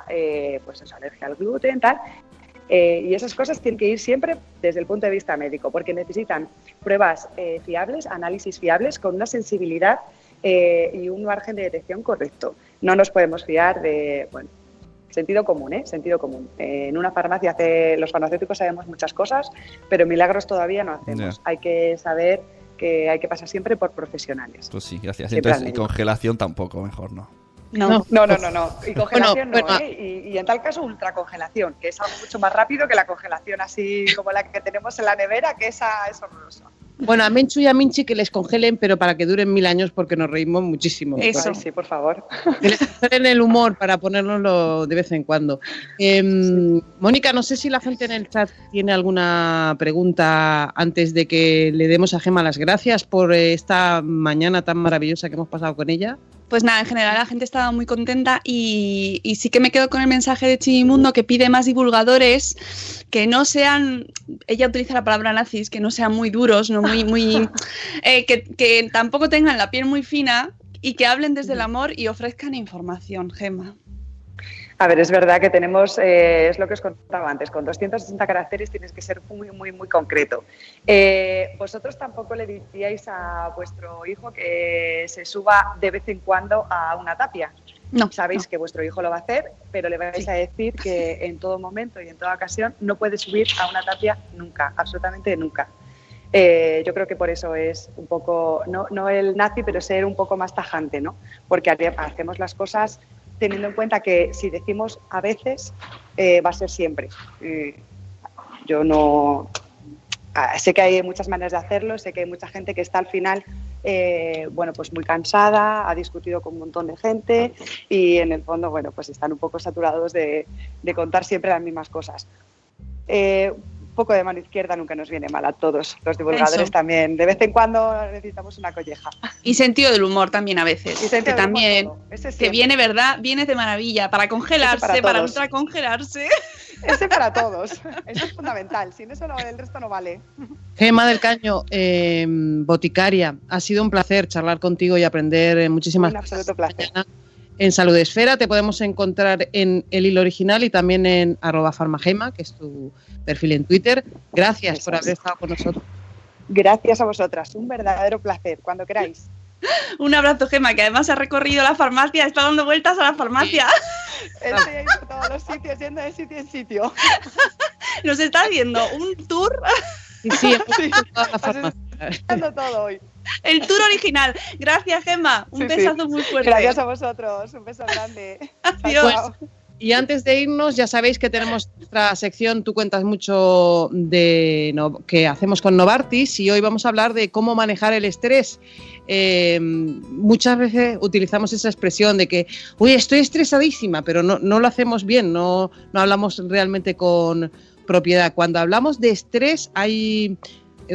pues eso, alergia al gluten, tal. Eh, y esas cosas tienen que ir siempre desde el punto de vista médico, porque necesitan pruebas eh, fiables, análisis fiables, con una sensibilidad eh, y un margen de detección correcto. No nos podemos fiar de, bueno, sentido común, ¿eh? Sentido común. Eh, en una farmacia hace, los farmacéuticos sabemos muchas cosas, pero milagros todavía no hacemos. Hay que saber que hay que pasar siempre por profesionales. Pues sí, gracias. Entonces, y congelación tampoco, mejor no. No. No, no, no, no. Y congelación Bueno, no, bueno. ¿eh? Y, y en tal caso ultracongelación, que es algo mucho más rápido que la congelación así como la que tenemos en la nevera, que esa es horrorosa. Bueno, a Menchu y a Minchi que les congelen, pero para que duren mil años porque nos reímos muchísimo. Ay, sí, por favor. Que les congelen el humor para ponérnoslo de vez en cuando. Em, Mónica, no sé si la gente en el chat tiene alguna pregunta antes de que le demos a Gema las gracias por esta mañana tan maravillosa que hemos pasado con ella. Pues nada, en general la gente estaba muy contenta y, y sí que me quedo con el mensaje de Chimimundo que pide más divulgadores que no sean, ella utiliza la palabra nazis, que no sean muy duros, no muy, muy, *laughs* eh, que, que tampoco tengan la piel muy fina y que hablen desde el amor y ofrezcan información, Gema. A ver, es verdad que tenemos, eh, es lo que os contaba antes, con 260 caracteres tienes que ser muy, muy, muy concreto. Eh, vosotros tampoco le diríais a vuestro hijo que se suba de vez en cuando a una tapia. No. Sabéis que vuestro hijo lo va a hacer, pero le vais a decir que en todo momento y en toda ocasión no puede subir a una tapia nunca, absolutamente nunca. Eh, yo creo que por eso es un poco, no, no el nazi, pero ser un poco más tajante, ¿no? Porque hacemos las cosas teniendo en cuenta que si decimos a veces, eh, va a ser siempre. Eh, yo no. ah, Sé que hay muchas maneras de hacerlo, sé que hay mucha gente que está al final, eh, bueno, pues muy cansada, ha discutido con un montón de gente y en el fondo, bueno, pues están un poco saturados de, de contar siempre las mismas cosas. Un poco de mano izquierda nunca nos viene mal a todos, los divulgadores Eso. también. De vez en cuando necesitamos una colleja. Y sentido del humor también a veces. Y sentido que también. Ese que viene, ¿verdad? Viene de maravilla. Para congelarse, Ese para ultracongelarse. Ese para *laughs* todos. Eso es fundamental. Sin eso no, el resto no vale. Gema del Caño, eh, boticaria, ha sido un placer charlar contigo y aprender eh, muchísimas Un absoluto placer. En Salud Esfera. Te podemos encontrar en el hilo original y también en arroba farmagema, que es tu perfil en Twitter. Gracias Eso por haber estado con nosotros. Gracias a vosotras. Un verdadero placer. Cuando queráis. *laughs* Un abrazo, Gema, que además ha recorrido la farmacia, está dando vueltas a la farmacia. *laughs* Estoy por todos los sitios, yendo de sitio en sitio. *laughs* Nos está haciendo un tour, Sí, sí, toda la farmacia. Todo hoy. El tour original. Gracias, Gema. Un Sí, sí. besazo muy fuerte. Gracias a vosotros. Un beso grande. *laughs* Adiós. Y antes de irnos, ya sabéis que tenemos nuestra sección, tú cuentas mucho de no- que hacemos con Novartis y hoy vamos a hablar de cómo manejar el estrés. Eh, muchas veces utilizamos esa expresión de que, uy, estoy estresadísima, pero no, no lo hacemos bien, no, no hablamos realmente con propiedad. Cuando hablamos de estrés hay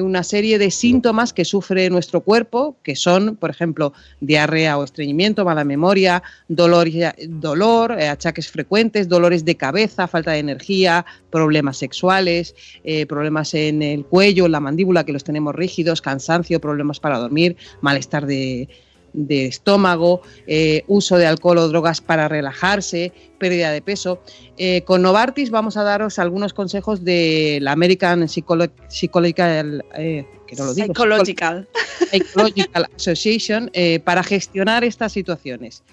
una serie de síntomas que sufre nuestro cuerpo, que son, por ejemplo, diarrea o estreñimiento, mala memoria, dolor, dolor eh, achaques frecuentes, dolores de cabeza, falta de energía, problemas sexuales, eh, problemas en el cuello, en la mandíbula, que los tenemos rígidos, cansancio, problemas para dormir, malestar de, de estómago, eh, uso de alcohol o drogas para relajarse, pérdida de peso. Eh, con Novartis vamos a daros algunos consejos de la American Psycholo- Psychological, eh, que no lo digo, Psychological. Psychological Association para gestionar estas situaciones.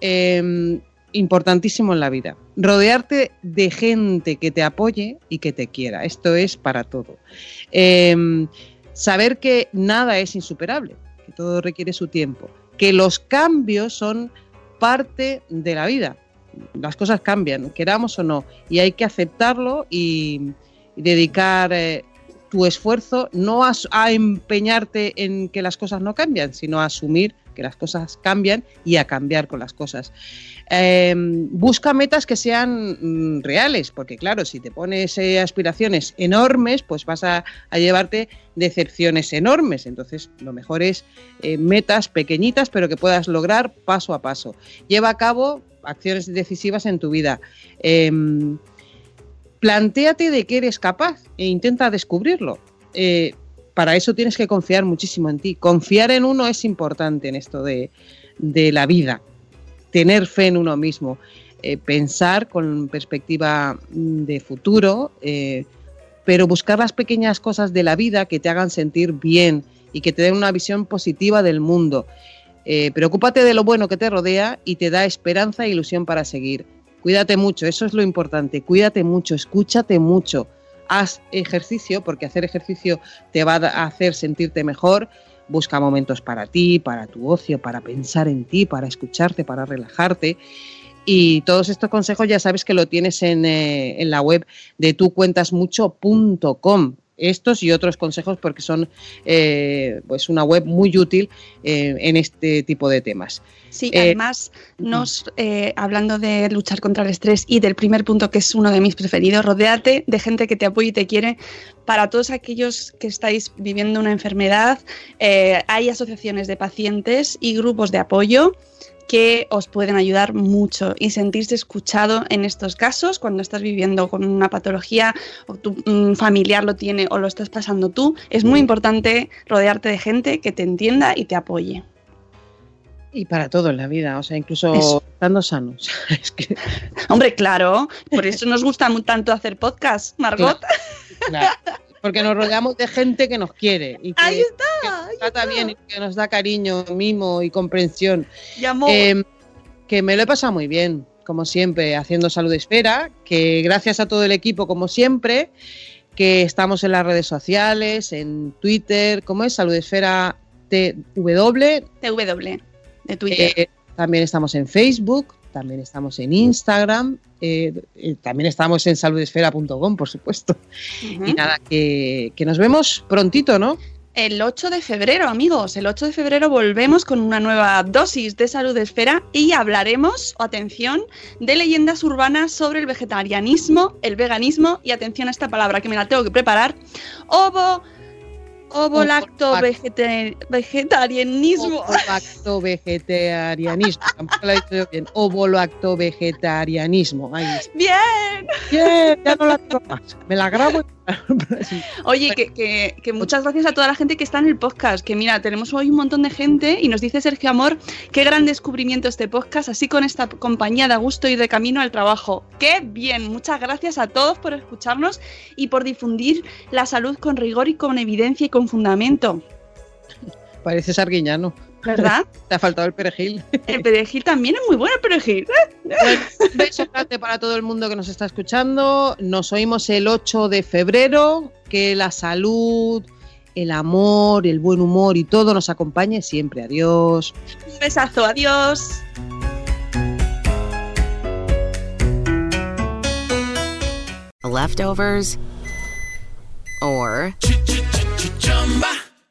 Eh, importantísimo en la vida. Rodearte de gente que te apoye y que te quiera. Esto es para todo. Eh, saber que nada es insuperable, que todo requiere su tiempo, que los cambios son parte de la vida. Las cosas cambian, queramos o no, y hay que aceptarlo y, dedicar eh, tu esfuerzo no a, a empeñarte en que las cosas no cambian, sino a asumir que las cosas cambian y a cambiar con las cosas. Eh, busca metas que sean mm, reales, porque claro, si te pones eh, aspiraciones enormes, pues vas a, a llevarte decepciones enormes. Entonces, lo mejor es eh, metas pequeñitas, pero que puedas lograr paso a paso. Lleva a cabo acciones decisivas en tu vida. Eh, plantéate de qué eres capaz e intenta descubrirlo. Eh, para eso tienes que confiar muchísimo en ti. Confiar en uno es importante en esto de, de la vida. Tener fe en uno mismo. Eh, pensar con perspectiva mm, de futuro, eh, pero buscar las pequeñas cosas de la vida que te hagan sentir bien y que te den una visión positiva del mundo. Eh, preocúpate de lo bueno que te rodea y te da esperanza e ilusión para seguir. Cuídate mucho, eso es lo importante. Cuídate mucho, escúchate mucho. Haz ejercicio, porque hacer ejercicio te va a hacer sentirte mejor. busca momentos para ti, para tu ocio, para pensar en ti, para escucharte, para relajarte. Y todos estos consejos ya sabes que lo tienes en, eh, en la web de tucuentasmucho.com estos y otros consejos porque son eh, pues una web muy útil eh, en este tipo de temas. Sí, Eh, además, nos, hablando de luchar contra el estrés y del primer punto que es uno de mis preferidos, rodeate de gente que te apoye y te quiere. Para todos aquellos que estáis viviendo una enfermedad, hay asociaciones de pacientes y grupos de apoyo que os pueden ayudar mucho y sentirse escuchado en estos casos cuando estás viviendo con una patología o tu mm, familiar lo tiene o lo estás pasando tú. Es muy importante rodearte de gente que te entienda y te apoye. Y para todo en la vida, o sea, incluso Eso. estando sanos. *laughs* es que, Hombre, claro, por eso nos gusta tanto hacer podcast, Margot. claro, porque nos rodeamos de gente que nos quiere y que, Ahí está, que ahí nos trata está. bien y que nos da cariño, mimo y comprensión. Y amor. Eh, que me lo he pasado muy bien, como siempre, haciendo Salud Esfera, que gracias a todo el equipo, como siempre, que estamos en las redes sociales, en Twitter, ¿cómo es? Salud Esfera TW. TW, de Twitter. Eh, también estamos en Facebook, también estamos en Instagram, eh, eh, también estamos en saludesfera.com, por supuesto. Y nada, que, que nos vemos prontito, ¿no? El 8 de febrero, amigos, el 8 de febrero volvemos con una nueva dosis de salud esfera y hablaremos, atención, de leyendas urbanas sobre el vegetarianismo, el veganismo y atención a esta palabra que me la tengo que preparar, ovo, ovo lacto vegeta- vegetarianismo. Ovo-lacto vegetarianismo. Tampoco lo he dicho yo bien. Ovo-lacto vegetarianismo. Ahí está. Bien. Bien, ya no la tengo más. Me la grabo. y- *laughs* Oye, que, que- muchas gracias a toda la gente que está en el podcast. Que mira, tenemos hoy un montón de gente y nos dice Sergio Amor, qué gran descubrimiento este podcast, así con esta compañía de gusto y de camino al trabajo. ¡Qué bien! Muchas gracias a todos por escucharnos y por difundir la salud con rigor y con evidencia y con fundamento. Pareces arguiñano. ¿Verdad? Te ha faltado el perejil. El perejil también es muy bueno, el perejil. Bueno, un beso grande para todo el mundo que nos está escuchando. Nos oímos el 8 de febrero. Que la salud, el amor, el buen humor y todo nos acompañe siempre. Adiós. Un besazo, adiós. Leftovers or